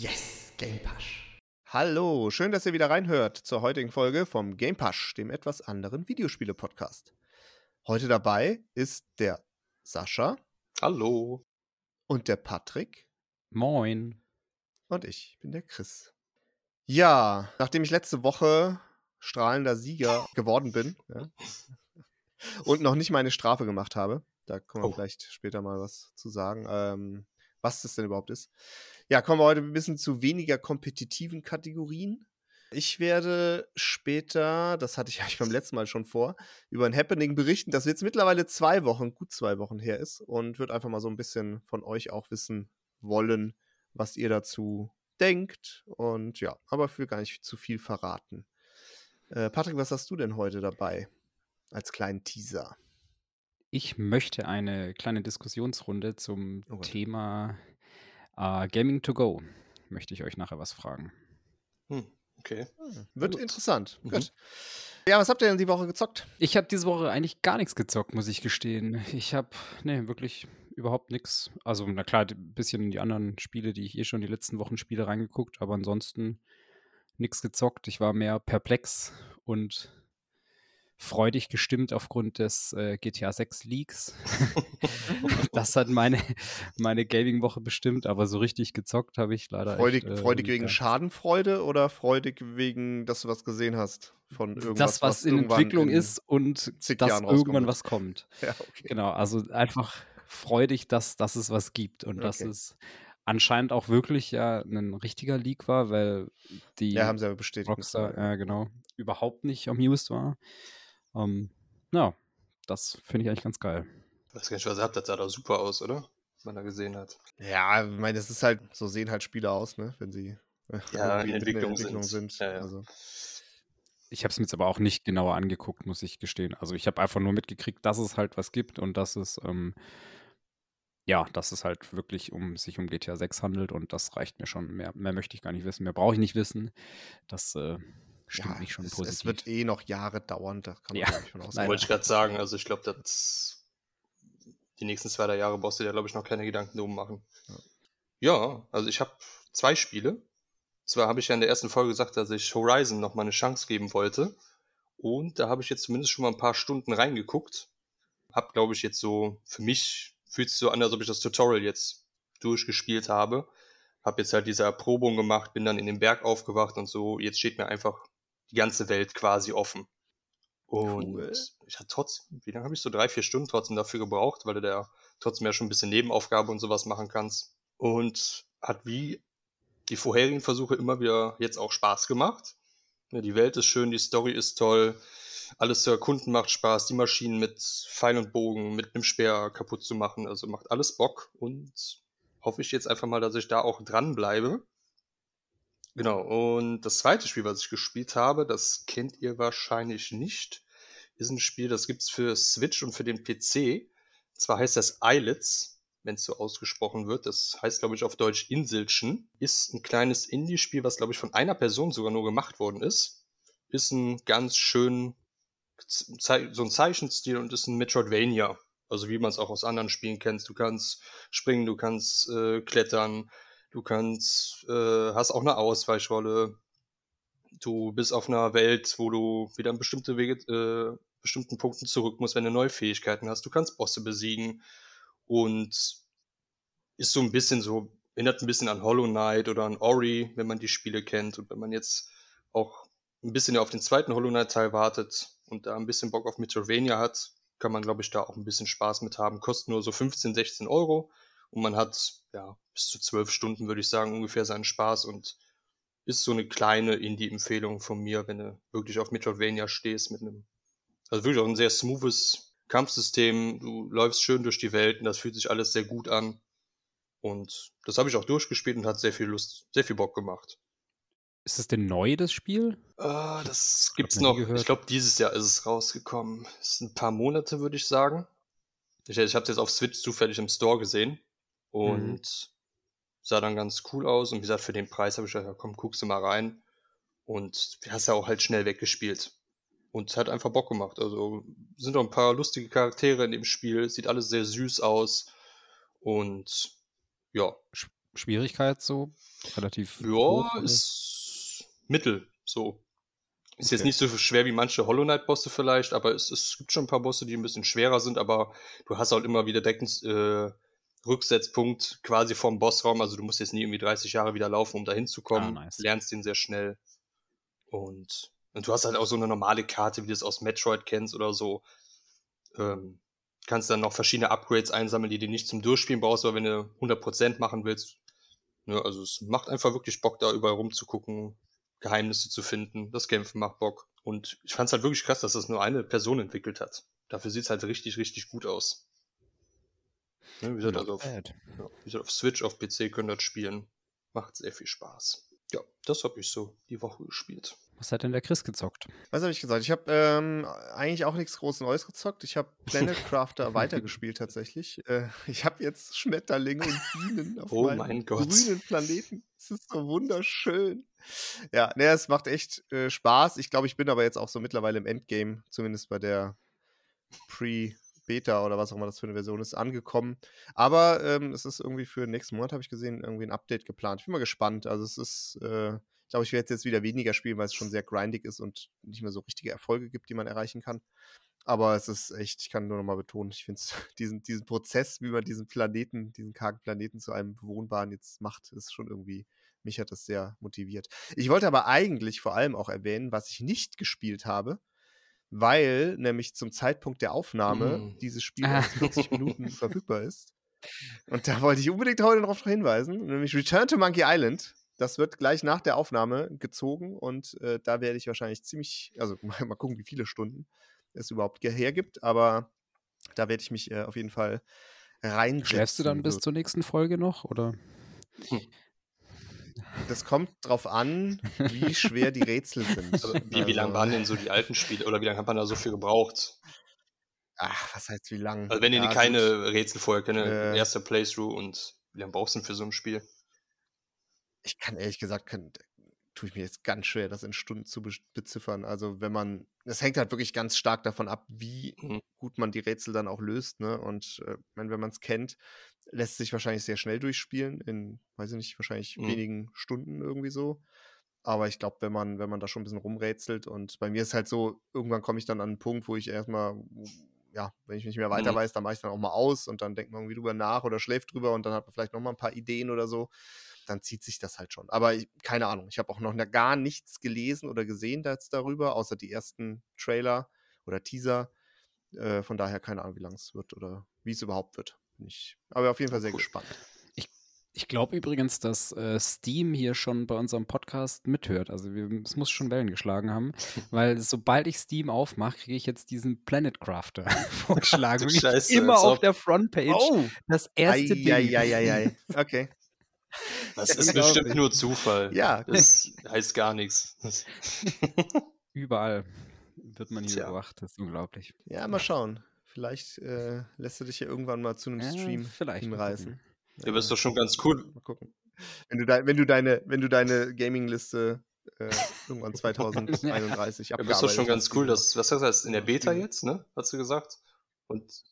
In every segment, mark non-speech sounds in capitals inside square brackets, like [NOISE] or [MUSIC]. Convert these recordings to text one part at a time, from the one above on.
Yes, Game Pasch. Hallo, schön, dass ihr wieder reinhört zur heutigen Folge vom Game Pasch, dem etwas anderen Videospiele-Podcast. Heute dabei ist der Sascha. Hallo. Und der Patrick. Moin. Und ich bin der Chris. Ja, nachdem ich letzte Woche strahlender Sieger geworden bin ja, und noch nicht meine Strafe gemacht habe, da können wir oh. vielleicht später mal was zu sagen, ähm, was das denn überhaupt ist. Ja, kommen wir heute ein bisschen zu weniger kompetitiven Kategorien. Ich werde später, das hatte ich eigentlich [LAUGHS] beim letzten Mal schon vor, über ein Happening berichten, das jetzt mittlerweile zwei Wochen, gut zwei Wochen her ist und würde einfach mal so ein bisschen von euch auch wissen wollen, was ihr dazu denkt. Und ja, aber für gar nicht zu viel verraten. Äh, Patrick, was hast du denn heute dabei als kleinen Teaser? Ich möchte eine kleine Diskussionsrunde zum oh Thema äh, Gaming to Go. Möchte ich euch nachher was fragen. Hm, okay. Hm, wird Gut. interessant. Mhm. Gut. Ja, was habt ihr denn die Woche gezockt? Ich habe diese Woche eigentlich gar nichts gezockt, muss ich gestehen. Ich habe, nee, wirklich überhaupt nichts. Also, na klar, ein bisschen in die anderen Spiele, die ich eh schon die letzten Wochen spiele, reingeguckt, aber ansonsten nichts gezockt. Ich war mehr perplex und freudig gestimmt aufgrund des äh, GTA 6 Leaks. [LAUGHS] das hat meine, meine Gaming-Woche bestimmt, aber so richtig gezockt habe ich leider. Freudig, echt, äh, freudig wegen Schadenfreude oder freudig wegen, dass du was gesehen hast von irgendwas? Das, was, was in Entwicklung in ist und dass irgendwann was kommt. [LAUGHS] Ja, okay. Genau, also einfach freudig, dass, dass es was gibt und okay. dass es anscheinend auch wirklich ja ein richtiger Leak war, weil die ja, haben sie aber bestätigt. Rockstar, ja, genau, überhaupt nicht amused war. Ähm, ja, das finde ich eigentlich ganz geil. Ich weiß gar nicht, was ihr habt, das sah doch super aus, oder? Was man da gesehen hat. Ja, ich meine, es ist halt, so sehen halt Spiele aus, ne? Wenn sie [LAUGHS] ja, in Entwicklung, Entwicklung sind. sind. Ja, ja. Also. Ich habe es mir jetzt aber auch nicht genauer angeguckt, muss ich gestehen. Also ich habe einfach nur mitgekriegt, dass es halt was gibt und dass es, ähm, ja, dass es halt wirklich um sich um GTA 6 handelt und das reicht mir schon. Mehr, mehr möchte ich gar nicht wissen, mehr brauche ich nicht wissen. Das äh, stimmt ja, mich schon es, positiv. Es wird eh noch Jahre dauern, da kann man ja. schon ausgehen. Wollte ich gerade sagen, also ich glaube, dass die nächsten zwei, drei Jahre brauchst du dir, glaube ich, noch keine Gedanken drum machen. Ja, ja also ich habe zwei Spiele. Zwar habe ich ja in der ersten Folge gesagt, dass ich Horizon noch mal eine Chance geben wollte. Und da habe ich jetzt zumindest schon mal ein paar Stunden reingeguckt. Hab, glaube ich, jetzt so, für mich fühlt sich so an, als ob ich das Tutorial jetzt durchgespielt habe. Hab jetzt halt diese Erprobung gemacht, bin dann in den Berg aufgewacht und so. Jetzt steht mir einfach die ganze Welt quasi offen. Und cool. ich hatte trotzdem, wie lange habe ich so drei, vier Stunden trotzdem dafür gebraucht, weil du da trotzdem ja schon ein bisschen Nebenaufgabe und sowas machen kannst. Und hat wie die vorherigen Versuche immer wieder jetzt auch Spaß gemacht. Ja, die Welt ist schön, die Story ist toll, alles zu erkunden macht Spaß, die Maschinen mit Pfeil und Bogen, mit einem Speer kaputt zu machen, also macht alles Bock und hoffe ich jetzt einfach mal, dass ich da auch dranbleibe. Genau, und das zweite Spiel, was ich gespielt habe, das kennt ihr wahrscheinlich nicht, ist ein Spiel, das gibt's für Switch und für den PC. Zwar heißt das Islets, wenn es so ausgesprochen wird. Das heißt, glaube ich, auf Deutsch Inselchen. Ist ein kleines Indie-Spiel, was, glaube ich, von einer Person sogar nur gemacht worden ist. Ist ein ganz schön, so ein Zeichenstil und ist ein Metroidvania. Also wie man es auch aus anderen Spielen kennt. Du kannst springen, du kannst äh, klettern, Du kannst, äh, hast auch eine Ausweichrolle. Du bist auf einer Welt, wo du wieder an bestimmte Wege, äh, bestimmten Punkten zurück musst, wenn du neue Fähigkeiten hast. Du kannst Bosse besiegen und ist so ein bisschen so, erinnert ein bisschen an Hollow Knight oder an Ori, wenn man die Spiele kennt. Und wenn man jetzt auch ein bisschen auf den zweiten Hollow Knight Teil wartet und da ein bisschen Bock auf Metrovania hat, kann man, glaube ich, da auch ein bisschen Spaß mit haben. Kostet nur so 15, 16 Euro und man hat ja bis zu zwölf Stunden, würde ich sagen, ungefähr seinen Spaß und ist so eine kleine Indie-Empfehlung von mir, wenn du wirklich auf Metroidvania stehst mit einem, also wirklich auch ein sehr smoothes Kampfsystem. Du läufst schön durch die Welt und das fühlt sich alles sehr gut an. Und das habe ich auch durchgespielt und hat sehr viel Lust, sehr viel Bock gemacht. Ist es denn neu, das Spiel? Uh, das gibt's noch. Ich glaube, dieses Jahr ist es rausgekommen. Es sind ein paar Monate, würde ich sagen. Ich, ich habe es jetzt auf Switch zufällig im Store gesehen. Und mhm. sah dann ganz cool aus. Und wie gesagt, für den Preis habe ich gesagt, ja, komm, guckst du mal rein. Und hast ja auch halt schnell weggespielt. Und es hat einfach Bock gemacht. Also sind auch ein paar lustige Charaktere in dem Spiel. Sieht alles sehr süß aus. Und ja. Schwierigkeit so? Relativ Ja, hoch? ist mittel, so. Ist jetzt Okay. nicht so schwer wie manche Hollow Knight-Bosse vielleicht, aber es, es gibt schon ein paar Bosse, die ein bisschen schwerer sind, aber du hast halt immer wieder direkt äh, Rücksetzpunkt quasi vom Bossraum. Also du musst jetzt nie irgendwie 30 Jahre wieder laufen, um da hinzukommen. Ah, nice. Lernst den sehr schnell. Und, und du hast halt auch so eine normale Karte, wie du es aus Metroid kennst oder so. Ähm, kannst dann noch verschiedene Upgrades einsammeln, die du nicht zum Durchspielen brauchst, aber wenn du 100% machen willst. Ne, also es macht einfach wirklich Bock, da überall rumzugucken, Geheimnisse zu finden. Das Kämpfen macht Bock. Und ich fand es halt wirklich krass, dass das nur eine Person entwickelt hat. Dafür sieht es halt richtig, richtig gut aus. Ne, wie gesagt, also auf, ja, wie gesagt, auf Switch, auf PC können das spielen. Macht sehr viel Spaß. Ja, das habe ich so die Woche gespielt. Was hat denn der Chris gezockt? Was habe ich gesagt? Ich habe ähm, eigentlich auch nichts groß Neues gezockt. Ich habe Planet Crafter [LAUGHS] weitergespielt tatsächlich. Äh, ich habe jetzt Schmetterlinge und Bienen auf Oh meinem grünen Planeten. Es ist so wunderschön. Ja, ne, es macht echt äh, Spaß. Ich glaube, ich bin aber jetzt auch so mittlerweile im Endgame, zumindest bei der Pre-Beta oder was auch immer das für eine Version ist, angekommen. Aber ähm, es ist irgendwie für nächsten Monat, habe ich gesehen, irgendwie ein Update geplant. Ich bin mal gespannt. Also es ist, äh, ich glaube, ich werde jetzt wieder weniger spielen, weil es schon sehr grindig ist und nicht mehr so richtige Erfolge gibt, die man erreichen kann. Aber es ist echt, ich kann nur noch mal betonen, ich finde [LAUGHS] diesen, diesen Prozess, wie man diesen Planeten, diesen kargen Planeten zu einem bewohnbaren jetzt macht, ist schon irgendwie, mich hat das sehr motiviert. Ich wollte aber eigentlich vor allem auch erwähnen, was ich nicht gespielt habe, weil nämlich zum Zeitpunkt der Aufnahme Mm. dieses [LAUGHS] Spiel Ah. erst 40 Minuten [LAUGHS] verfügbar ist. Und da wollte ich unbedingt heute darauf hinweisen, nämlich Return to Monkey Island. Das wird gleich nach der Aufnahme gezogen und äh, da werde ich wahrscheinlich ziemlich, also mal, [LAUGHS] mal gucken, wie viele Stunden es überhaupt hergibt, aber da werde ich mich äh, auf jeden Fall reinsetzen. Schläfst du dann bis zur nächsten Folge noch? Oder? Das kommt drauf an, wie [LAUGHS] schwer die Rätsel sind. Also, wie, wie lang Also, waren denn so die alten Spiele oder wie lange hat man da so viel gebraucht? Ach, was heißt wie lang? Also wenn ihr Ja, keine gut. Rätsel vorher kennt, Äh. erster Playthrough und wie lange brauchst du denn für so ein Spiel? Ich kann ehrlich gesagt, kann, tue ich mir jetzt ganz schwer, das in Stunden zu be beziffern. Also wenn man, es hängt halt wirklich ganz stark davon ab, wie Mhm. gut man die Rätsel dann auch löst. Ne? Und äh, wenn, wenn man es kennt, lässt sich wahrscheinlich sehr schnell durchspielen, in, weiß ich nicht, wahrscheinlich Mhm. wenigen Stunden irgendwie so. Aber ich glaube, wenn man, wenn man da schon ein bisschen rumrätselt und bei mir ist halt so, irgendwann komme ich dann an einen Punkt, wo ich erstmal, ja, wenn ich nicht mehr weiter Mhm. weiß, dann mache ich dann auch mal aus und dann denkt man irgendwie drüber nach oder schläft drüber und dann hat man vielleicht noch mal ein paar Ideen oder so. Dann zieht sich das halt schon. Aber ich, keine Ahnung, ich habe auch noch gar nichts gelesen oder gesehen jetzt darüber, außer die ersten Trailer oder Teaser. Äh, von daher keine Ahnung, wie lang es wird oder wie es überhaupt wird. Bin Ich, aber auf jeden Fall sehr Cool. gespannt. Ich glaube übrigens, dass äh, Steam hier schon bei unserem Podcast mithört. Also wir, es muss schon Wellen geschlagen haben, [LAUGHS] weil sobald ich Steam aufmache, kriege ich jetzt diesen Planet Crafter [LAUGHS] vorgeschlagen. [LAUGHS] Scheiße, immer auf der Frontpage. Oh! Das erste Ding. Eieieiei. Okay. Das ist bestimmt nur Zufall. Ja. Das heißt gar nichts. Überall wird man hier Tja. überwacht. Das ist unglaublich. Ja, mal schauen. Vielleicht äh, lässt du dich ja irgendwann mal zu einem Ja, Stream vielleicht hinreißen. gucken. Ja, aber ist doch schon ganz cool. Mal gucken. Wenn du, dein, wenn du deine, wenn du deine Gaming-Liste äh, irgendwann 2031 [LAUGHS] Ja, aber ist doch abgearbeitet schon ganz hast, cool, du- dass, was hast du jetzt in der Beta jetzt, ne? Hast du gesagt? Und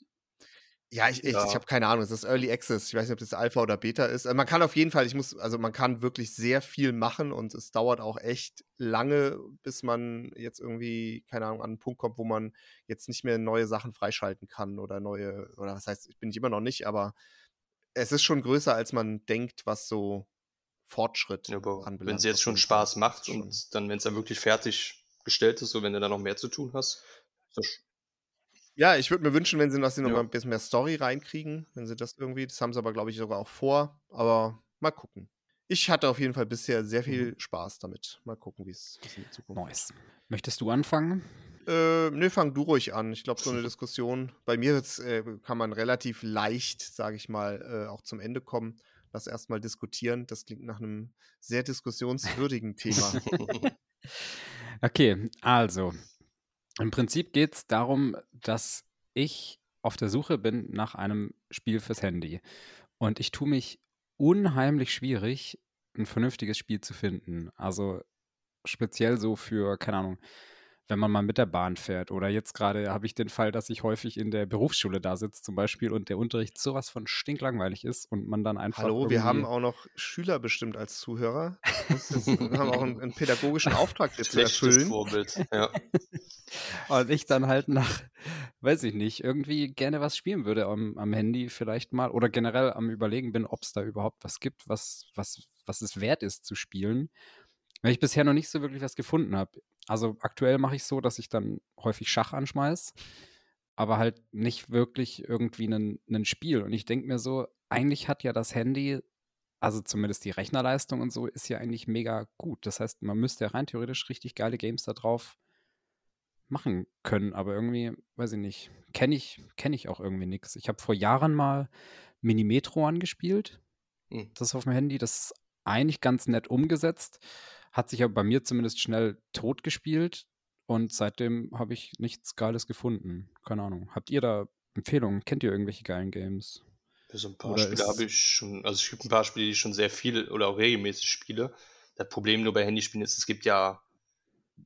Ja, ich, ich, Ja. ich habe keine Ahnung. Es ist Early Access. Ich weiß nicht, ob das Alpha oder Beta ist. Äh, Man kann auf jeden Fall, ich muss, also man kann wirklich sehr viel machen und es dauert auch echt lange, bis man jetzt irgendwie, keine Ahnung, an einen Punkt kommt, wo man jetzt nicht mehr neue Sachen freischalten kann oder neue, oder was heißt, ich bin ich immer noch nicht, aber es ist schon größer, als man denkt, was so Fortschritt ja, anbelangt. wenn es jetzt schon. Spaß macht schon- und dann, wenn es dann wirklich fertig gestellt ist, so wenn du dann noch mehr zu tun hast, ist das Ja, ich würde mir wünschen, wenn sie, dass sie noch mal ein bisschen mehr Story reinkriegen, wenn sie das irgendwie, das haben sie aber, glaube ich, sogar auch vor, aber mal gucken. Ich hatte auf jeden Fall bisher sehr viel Spaß damit. Mal gucken, wie es in der Zukunft Nice. Möchtest du anfangen? Äh, nö, fang du ruhig an. Ich glaube, so eine [LAUGHS] Diskussion, bei mir äh, kann man relativ leicht, sage ich mal, äh, auch zum Ende kommen. Lass erstmal diskutieren. Das klingt nach einem sehr diskussionswürdigen Thema. [LAUGHS] Okay, also im Prinzip geht es darum, dass ich auf der Suche bin nach einem Spiel fürs Handy. Und ich tue mich unheimlich schwierig, ein vernünftiges Spiel zu finden. Also speziell so für, keine Ahnung, wenn man mal mit der Bahn fährt. Oder jetzt gerade habe ich den Fall, dass ich häufig in der Berufsschule da sitze zum Beispiel und der Unterricht sowas von stinklangweilig ist und man dann einfach. Hallo, wir haben auch noch Schüler bestimmt als Zuhörer. [LAUGHS] wir haben auch einen, einen pädagogischen Auftrag hier zu erfüllen. Vorbild, [LAUGHS] ja. und ich dann halt nach, weiß ich nicht, irgendwie gerne was spielen würde am, am Handy vielleicht mal oder generell am Überlegen bin, ob es da überhaupt was gibt, was, was, was es wert ist zu spielen. Weil ich bisher noch nicht so wirklich was gefunden habe. Also aktuell mache ich so, dass ich dann häufig Schach anschmeiß, aber halt nicht wirklich irgendwie ein Spiel. Und ich denke mir so, eigentlich hat ja das Handy, also zumindest die Rechnerleistung und so, ist ja eigentlich mega gut. Das heißt, man müsste ja rein theoretisch richtig geile Games da drauf machen können, aber irgendwie, weiß ich nicht, kenne ich, kenn ich auch irgendwie nichts. Ich habe vor Jahren mal Minimetro angespielt. Hm. Das auf dem Handy, das ist eigentlich ganz nett umgesetzt. Hat sich aber bei mir zumindest schnell totgespielt und seitdem habe ich nichts Geiles gefunden. Keine Ahnung. Habt ihr da Empfehlungen? Kennt ihr irgendwelche geilen Games? so ein paar oder Spiele habe ich schon, also es gibt ein paar Spiele, die ich schon sehr viel oder auch regelmäßig spiele. Das Problem nur bei Handyspielen ist, es gibt ja,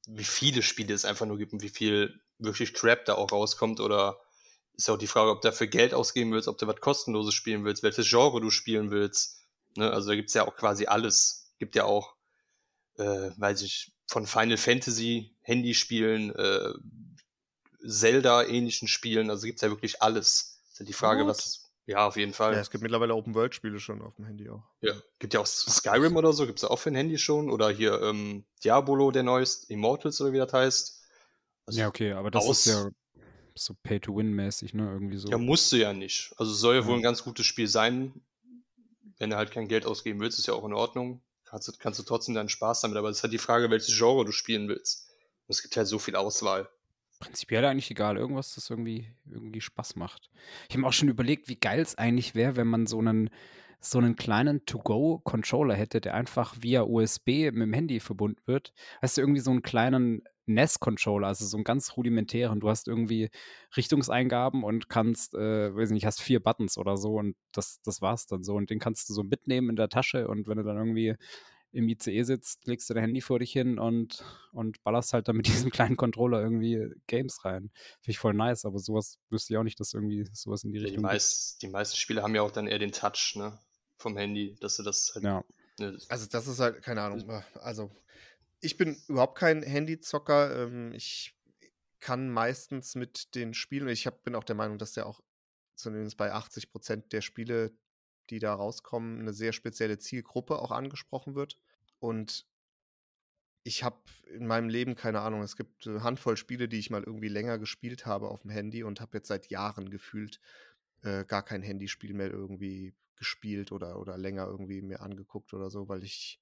wie viele Spiele es einfach nur gibt und wie viel wirklich Crap da auch rauskommt oder ist ja auch die Frage, ob du dafür Geld ausgeben willst, ob du was kostenloses spielen willst, welches Genre du spielen willst. Ne? Also da gibt es ja auch quasi alles. Gibt ja auch äh, weiß ich, von Final Fantasy Handyspielen, äh, Zelda-ähnlichen Spielen, also gibt es ja wirklich alles. Ist ja die Frage, What? was. Ja, auf jeden Fall. Ja, es gibt mittlerweile Open-World-Spiele schon auf dem Handy auch. Ja, gibt ja auch Skyrim oder so, gibt es ja auch für ein Handy schon. Oder hier ähm, Diabolo, der neueste, Immortals oder wie das heißt. Also ja, okay, aber das ist ja so Pay-to-Win-mäßig, ne? Irgendwie so. Ja, musst du ja nicht. Also soll ja wohl ein ganz gutes Spiel sein. Wenn du halt kein Geld ausgeben willst, ist ja auch in Ordnung kannst du, kannst du trotzdem deinen Spaß damit. Aber es ist halt die Frage, welches Genre du spielen willst. Und es gibt halt so viel Auswahl. Prinzipiell eigentlich egal. Irgendwas, das irgendwie, irgendwie Spaß macht. Ich habe mir auch schon überlegt, wie geil es eigentlich wäre, wenn man so einen, so einen kleinen To-Go-Controller hätte, der einfach via USB mit dem Handy verbunden wird. Weißt du, irgendwie so einen kleinen NES-Controller, also so einen ganz rudimentären. Du hast irgendwie Richtungseingaben und kannst, äh, weiß nicht, hast vier Buttons oder so und das, das war's dann so. Und den kannst du so mitnehmen in der Tasche und wenn du dann irgendwie im ICE sitzt, legst du dein Handy vor dich hin und, und ballerst halt dann mit [LAUGHS] diesem kleinen Controller irgendwie Games rein. Finde ich voll nice, aber sowas wüsste ich auch nicht, dass irgendwie sowas in die Richtung. Ja, die, meist, die meisten Spiele haben ja auch dann eher den Touch, ne? Vom Handy, dass du das halt. Ja. Ne, also, das ist halt, keine Ahnung, äh, also ich bin überhaupt kein Handyzocker. Ähm, ich kann meistens mit den Spielen, ich hab, bin auch der Meinung, dass der auch zumindest bei 80 Prozent der Spiele, die da rauskommen, eine sehr spezielle Zielgruppe auch angesprochen wird. Und ich habe in meinem Leben keine Ahnung, es gibt eine Handvoll Spiele, die ich mal irgendwie länger gespielt habe auf dem Handy und habe jetzt seit Jahren gefühlt äh, gar kein Handyspiel mehr irgendwie gespielt oder, oder länger irgendwie mir angeguckt oder so, weil ich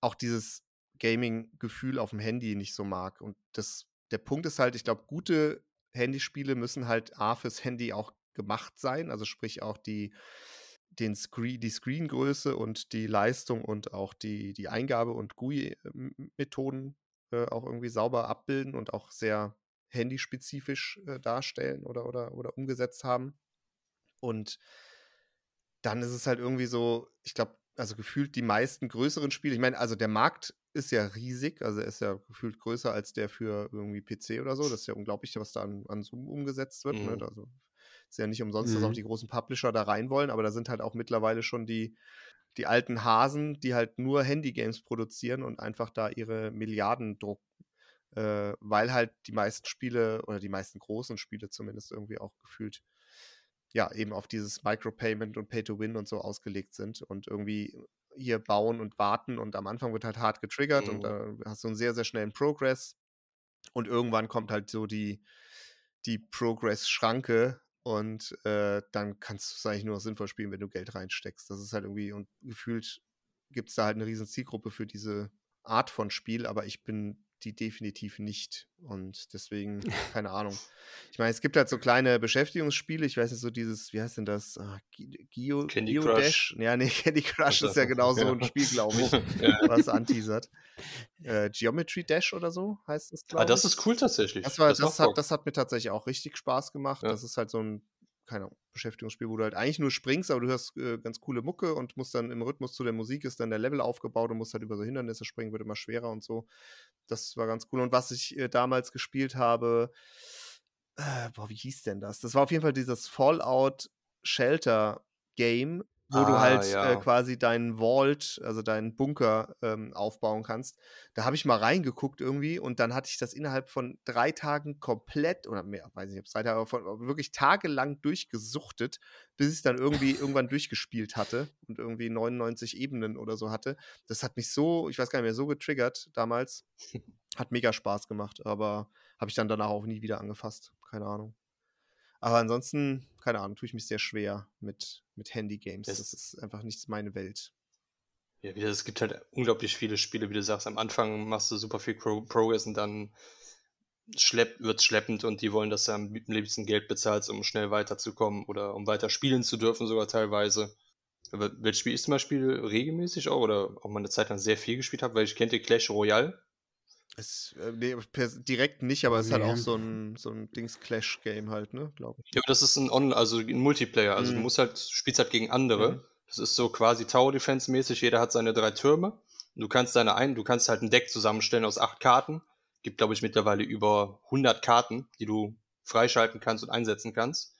auch dieses Gaming-Gefühl auf dem Handy nicht so mag. Und das, der Punkt ist halt, ich glaube, gute Handyspiele müssen halt A fürs Handy auch gemacht sein, also sprich auch die, den Screen, die Screengröße und die Leistung und auch die, die Eingabe- und GUI-Methoden äh, auch irgendwie sauber abbilden und auch sehr handyspezifisch äh, darstellen oder, oder, oder umgesetzt haben. Und dann ist es halt irgendwie so, ich glaube, also gefühlt die meisten größeren Spiele, ich meine, also der Markt ist ja riesig, also er ist ja gefühlt größer als der für irgendwie PC oder so. Das ist ja unglaublich, was da an, an Zoom umgesetzt wird. Ne? Mhm. Ne? Also ist ja nicht umsonst, mhm. dass auch mhm. die großen Publisher da rein wollen, aber da sind halt auch mittlerweile schon die, die alten Hasen, die halt nur Handy-Games produzieren und einfach da ihre Milliarden drucken. Äh, weil halt die meisten Spiele oder die meisten großen Spiele zumindest irgendwie auch gefühlt ja, eben auf dieses Micropayment und Pay-to-Win und so ausgelegt sind und irgendwie hier bauen und warten und am Anfang wird halt hart getriggert mhm. und da hast du einen sehr, sehr schnellen Progress und irgendwann kommt halt so die, die Progress-Schranke und äh, dann kannst du es eigentlich nur noch sinnvoll spielen, wenn du Geld reinsteckst. Das ist halt irgendwie und gefühlt gibt es da halt eine riesen Zielgruppe für diese Art von Spiel, aber ich bin die definitiv nicht. Und deswegen, [LAUGHS] keine Ahnung. Ich meine, es gibt halt so kleine Beschäftigungsspiele. Ich weiß nicht, so dieses, wie heißt denn das? Ah, Geo, Candy Geo Crush. Dash? Ja, nee, [LAUGHS] Candy Crush ist ja genau so ein Spiel, glaube ich, [LAUGHS] was anteasert. Äh, Geometry Dash oder so heißt es, glaube. Ah, das ist cool tatsächlich. Das, war, das, das hat, das hat mir tatsächlich auch richtig Spaß gemacht. Ja. Das ist halt so ein keine Ahnung, Beschäftigungsspiel, wo du halt eigentlich nur springst, aber du hörst äh, ganz coole Mucke und musst dann im Rhythmus zu der Musik ist dann der Level aufgebaut und musst halt über so Hindernisse springen, wird immer schwerer und so. Das war ganz cool. Und was ich äh, damals gespielt habe, äh, boah, wie hieß denn das? Das war auf jeden Fall dieses Fallout Shelter Game, wo ah, du halt äh, ja. äh, quasi deinen Vault, also deinen Bunker ähm, aufbauen kannst. Da habe ich mal reingeguckt irgendwie und dann hatte ich das innerhalb von drei Tagen komplett, oder mehr, weiß nicht, ob es drei Tage, aber von, wirklich tagelang durchgesuchtet, bis ich es dann irgendwie irgendwann durchgespielt hatte und irgendwie 99 Ebenen oder so hatte. Das hat mich so, ich weiß gar nicht mehr, so getriggert damals. [LAUGHS] Hat mega Spaß gemacht, aber habe ich dann danach auch nie wieder angefasst. Keine Ahnung. Aber ansonsten, keine Ahnung, tue ich mich sehr schwer mit, mit Handy-Games. Das, das ist einfach nicht meine Welt. Ja, wie es gibt halt unglaublich viele Spiele, wie du sagst. Am Anfang machst du super viel Pro Progress und dann schlepp, wird es schleppend und die wollen, dass du am liebsten Geld bezahlst, um schnell weiterzukommen oder um weiter spielen zu dürfen, sogar teilweise. Aber welches Spiel ist zum Beispiel regelmäßig auch oder auch mal eine Zeit lang sehr viel gespielt habe, weil ich kenne Clash Royale. Es, äh, nee, direkt nicht, aber es ist halt auch so ein, so ein Dings-Clash-Game halt, ne, glaube ich. Ja, aber das ist ein On, also ein Multiplayer. Also mhm. du musst halt, spielst halt gegen andere. Mhm. Das ist so quasi Tower-Defense-mäßig. Jeder hat seine drei Türme. Du kannst deine ein, du kannst halt ein Deck zusammenstellen aus acht Karten. Gibt, glaube ich, mittlerweile über 100 Karten, die du freischalten kannst und einsetzen kannst.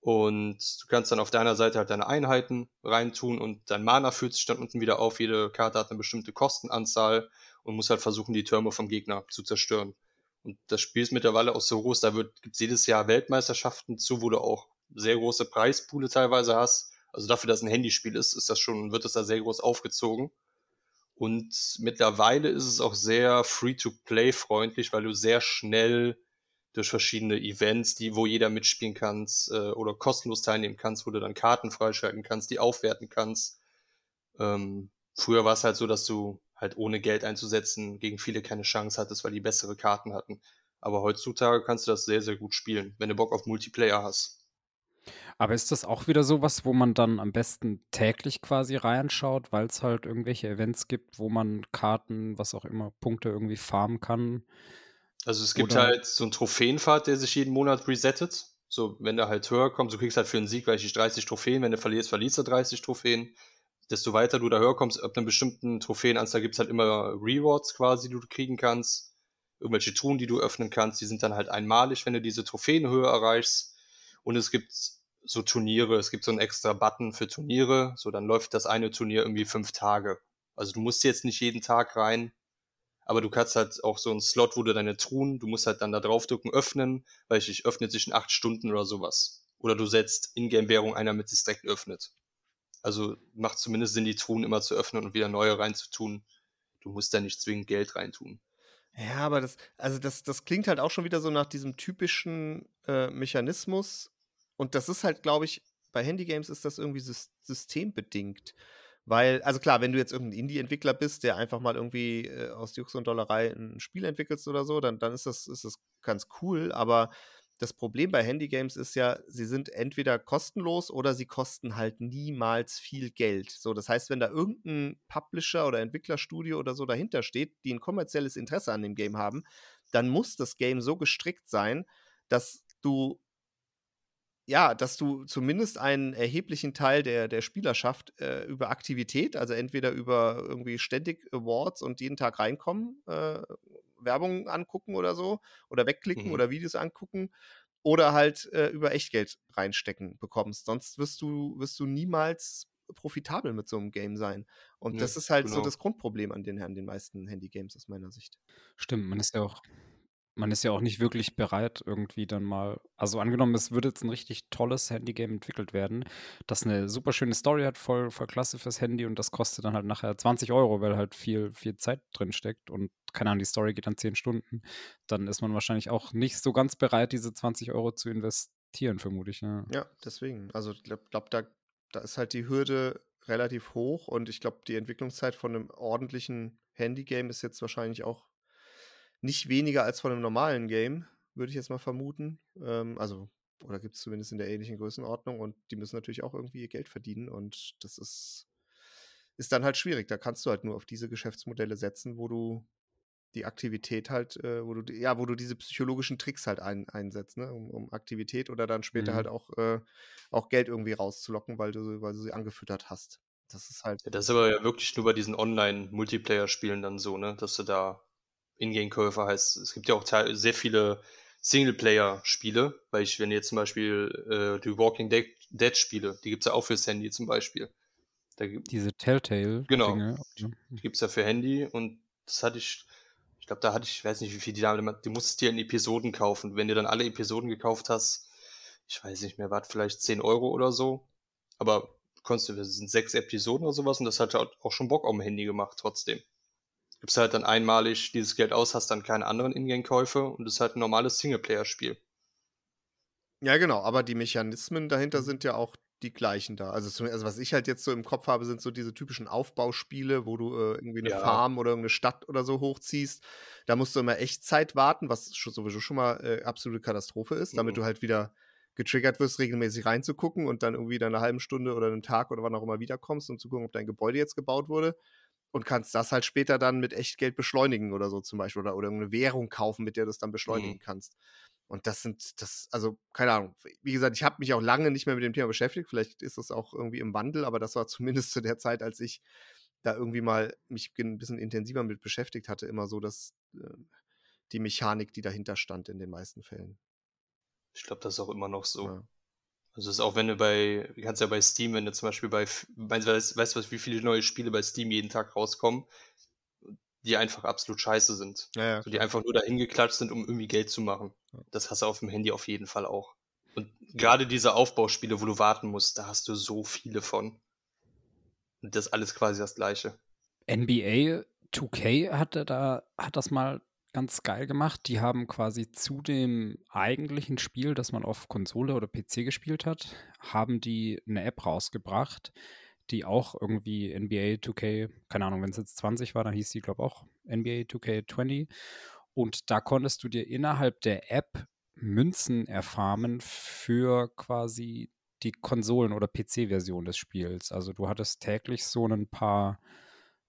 Und du kannst dann auf deiner Seite halt deine Einheiten reintun und dein Mana fühlt sich dann unten wieder auf. Jede Karte hat eine bestimmte Kostenanzahl und muss halt versuchen, die Türme vom Gegner zu zerstören. Und das Spiel ist mittlerweile auch so groß, da gibt es jedes Jahr Weltmeisterschaften zu, wo du auch sehr große Preispoole teilweise hast. Also dafür, dass ein Handyspiel ist, ist das schon, wird das da sehr groß aufgezogen. Und mittlerweile ist es auch sehr free-to-play freundlich, weil du sehr schnell durch verschiedene Events, die, wo jeder mitspielen kannst, äh, oder kostenlos teilnehmen kannst, wo du dann Karten freischalten kannst, die aufwerten kannst. Ähm, früher war es halt so, dass du halt ohne Geld einzusetzen gegen viele keine Chance hattest, weil die bessere Karten hatten. Aber heutzutage kannst du das sehr, sehr gut spielen, wenn du Bock auf Multiplayer hast. Aber ist das auch wieder sowas, wo man dann am besten täglich quasi reinschaut, weil es halt irgendwelche Events gibt, wo man Karten, was auch immer, Punkte irgendwie farmen kann? Also es gibt Oder? halt so einen Trophäenpfad, der sich jeden Monat resettet. So, wenn der halt höher kommt, du kriegst halt für einen Sieg, weil ich 30 Trophäen, wenn du verlierst, verlierst du 30 Trophäen desto weiter du da höher kommst, ab einer bestimmten Trophäenanzahl gibt es halt immer Rewards quasi, die du kriegen kannst. Irgendwelche Truhen, die du öffnen kannst, die sind dann halt einmalig, wenn du diese Trophäenhöhe erreichst. Und es gibt so Turniere, es gibt so einen extra Button für Turniere, so dann läuft das eine Turnier irgendwie fünf Tage. Also du musst jetzt nicht jeden Tag rein, aber du kannst halt auch so einen Slot, wo du deine Truhen, du musst halt dann da draufdrücken, öffnen, weil ich öffnet sich in acht Stunden oder sowas. Oder du setzt Ingame-Währung ein, damit sie es direkt öffnet. Also macht zumindest Sinn, die Truhen immer zu öffnen und wieder neue reinzutun. Du musst da nicht zwingend Geld reintun. Ja, aber das, also das, das klingt halt auch schon wieder so nach diesem typischen äh, Mechanismus. Und das ist halt, glaube ich, bei Handygames ist das irgendwie systembedingt. Weil, also klar, wenn du jetzt irgendein Indie-Entwickler bist, der einfach mal irgendwie äh, aus Jux und Dollerei ein Spiel entwickelst oder so, dann, dann ist, das, ist das ganz cool. Aber das Problem bei Handygames ist ja, sie sind entweder kostenlos oder sie kosten halt niemals viel Geld. So, das heißt, wenn da irgendein Publisher oder Entwicklerstudio oder so dahinter steht, die ein kommerzielles Interesse an dem Game haben, dann muss das Game so gestrickt sein, dass du ja, dass du zumindest einen erheblichen Teil der, der Spielerschaft äh, über Aktivität, also entweder über irgendwie ständig Awards und jeden Tag reinkommen, äh, Werbung angucken oder so oder wegklicken mhm. oder Videos angucken oder halt äh, über Echtgeld reinstecken bekommst. Sonst wirst du, wirst du niemals profitabel mit so einem Game sein. Und nee, das ist halt genau. so das Grundproblem an den, an den meisten Handy-Games aus meiner Sicht. Stimmt, man ist ja auch man ist ja auch nicht wirklich bereit, irgendwie dann mal also angenommen, es würde jetzt ein richtig tolles Handygame entwickelt werden, das eine super schöne Story hat, voll voll klasse fürs Handy und das kostet dann halt nachher 20 Euro, weil halt viel viel Zeit drin steckt und keine Ahnung, die Story geht dann 10 Stunden, dann ist man wahrscheinlich auch nicht so ganz bereit, diese 20 Euro zu investieren, vermute ich, ja. Ja, deswegen. Also, ich glaube, glaub, da da ist halt die Hürde relativ hoch und ich glaube, die Entwicklungszeit von einem ordentlichen Handygame ist jetzt wahrscheinlich auch nicht weniger als von einem normalen Game, würde ich jetzt mal vermuten. Ähm, also, oder gibt es zumindest in der ähnlichen Größenordnung und die müssen natürlich auch irgendwie ihr Geld verdienen und das ist, ist dann halt schwierig. Da kannst du halt nur auf diese Geschäftsmodelle setzen, wo du die Aktivität halt, äh, wo du, ja, wo du diese psychologischen Tricks halt ein, einsetzt, ne? um, um Aktivität oder dann später Mhm. halt auch, äh, auch Geld irgendwie rauszulocken, weil du, weil du sie angefüttert hast. Das ist halt. Ja, das ist aber ja wirklich nur bei diesen Online-Multiplayer-Spielen dann so, ne? Dass du da Ingame-Käufer heißt. Es gibt ja auch sehr viele Singleplayer-Spiele, weil ich, wenn jetzt zum Beispiel äh, die Walking Dead, Dead Spiele, die gibt's ja auch fürs Handy zum Beispiel. Da gibt Diese Telltale-Dinge. Genau. ne? die gibt's ja für Handy und das hatte ich, ich glaube, da hatte ich, ich weiß nicht, wie viel die da, du musstest dir in Episoden kaufen. Wenn du dann alle Episoden gekauft hast, ich weiß nicht mehr, war vielleicht 10 Euro oder so, aber konntest du, das sind sechs Episoden oder sowas und das hat ja auch schon Bock auf dem Handy gemacht, trotzdem. Gibst halt dann einmalig dieses Geld aus, hast dann keine anderen Ingame-Käufe und es ist halt ein normales Singleplayer-Spiel. Ja, genau, aber die Mechanismen dahinter Mhm. sind ja auch die gleichen da. Also, also was ich halt jetzt so im Kopf habe, sind so diese typischen Aufbauspiele, wo du äh, irgendwie eine Ja. Farm oder irgendeine Stadt oder so hochziehst. Da musst du immer Echtzeit warten, was sowieso schon mal äh, absolute Katastrophe ist, damit Mhm. du halt wieder getriggert wirst, regelmäßig reinzugucken und dann irgendwie in einer halben Stunde oder einem Tag oder wann auch immer wiederkommst, um zu gucken, ob dein Gebäude jetzt gebaut wurde. Und kannst das halt später dann mit Echtgeld beschleunigen oder so zum Beispiel. Oder, oder irgendeine Währung kaufen, mit der du es dann beschleunigen Mhm. kannst. Und das sind, das, also, keine Ahnung. Wie gesagt, ich habe mich auch lange nicht mehr mit dem Thema beschäftigt. Vielleicht ist das auch irgendwie im Wandel, aber das war [LAUGHS] zumindest zu der Zeit, als ich da irgendwie mal mich ein bisschen intensiver mit beschäftigt hatte, immer so, dass äh, die Mechanik, die dahinter stand, in den meisten Fällen. Ich glaube, das ist auch immer noch so. Ja. Also es ist auch wenn du bei, du kannst ja bei Steam, wenn du zum Beispiel bei, weißt, weißt, weißt du, was, wie viele neue Spiele bei Steam jeden Tag rauskommen, die einfach absolut scheiße sind. Ja, ja, Also die einfach nur dahin geklatscht sind, um irgendwie Geld zu machen. Das hast du auf dem Handy auf jeden Fall auch. Und gerade diese Aufbauspiele, wo du warten musst, da hast du so viele von. Und das ist alles quasi das Gleiche. NBA 2K hatte da, hat das mal ganz geil gemacht. Die haben quasi zu dem eigentlichen Spiel, das man auf Konsole oder PC gespielt hat, haben die eine App rausgebracht, die auch irgendwie NBA 2K, keine Ahnung, wenn es jetzt 20 war, dann hieß die, glaube ich, auch NBA 2K20. Und da konntest du dir innerhalb der App Münzen erfarmen für quasi die Konsolen- oder PC-Version des Spiels. Also du hattest täglich so ein paar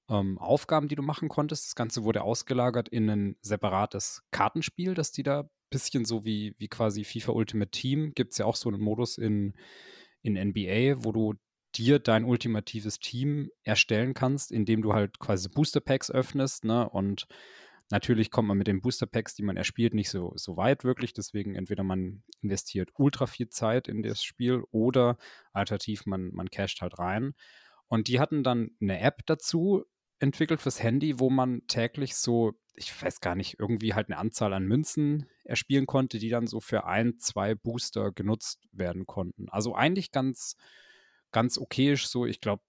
ähm, Aufgaben, die du machen konntest. Das Ganze wurde ausgelagert in ein separates Kartenspiel, das die da bisschen so wie, wie quasi FIFA Ultimate Team gibt es ja auch so einen Modus in, in NBA, wo du dir dein ultimatives Team erstellen kannst, indem du halt quasi Booster Packs öffnest, ne? Und natürlich kommt man mit den Booster Packs, die man erspielt, nicht so, so weit wirklich. Deswegen entweder man investiert ultra viel Zeit in das Spiel oder alternativ man, man casht halt rein. Und die hatten dann eine App dazu entwickelt fürs Handy, wo man täglich so, ich weiß gar nicht, irgendwie halt eine Anzahl an Münzen erspielen konnte, die dann so für ein, zwei Booster genutzt werden konnten. Also eigentlich ganz, ganz okayisch so. Ich glaube,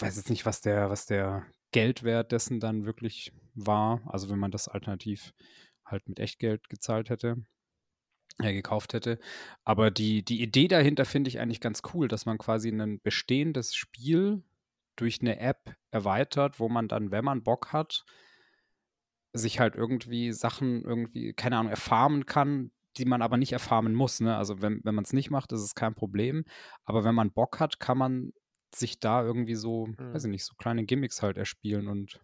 weiß jetzt nicht, was der, was der Geldwert dessen dann wirklich war. Also wenn man das alternativ halt mit Echtgeld gezahlt hätte, äh, gekauft hätte. Aber die, die Idee dahinter finde ich eigentlich ganz cool, dass man quasi ein bestehendes Spiel durch eine App erweitert, wo man dann, wenn man Bock hat, sich halt irgendwie Sachen irgendwie, keine Ahnung, erfarmen kann, die man aber nicht erfarmen muss. Ne? Also wenn, wenn man es nicht macht, ist es kein Problem. Aber wenn man Bock hat, kann man sich da irgendwie so, Mhm. weiß ich nicht, so kleine Gimmicks halt erspielen und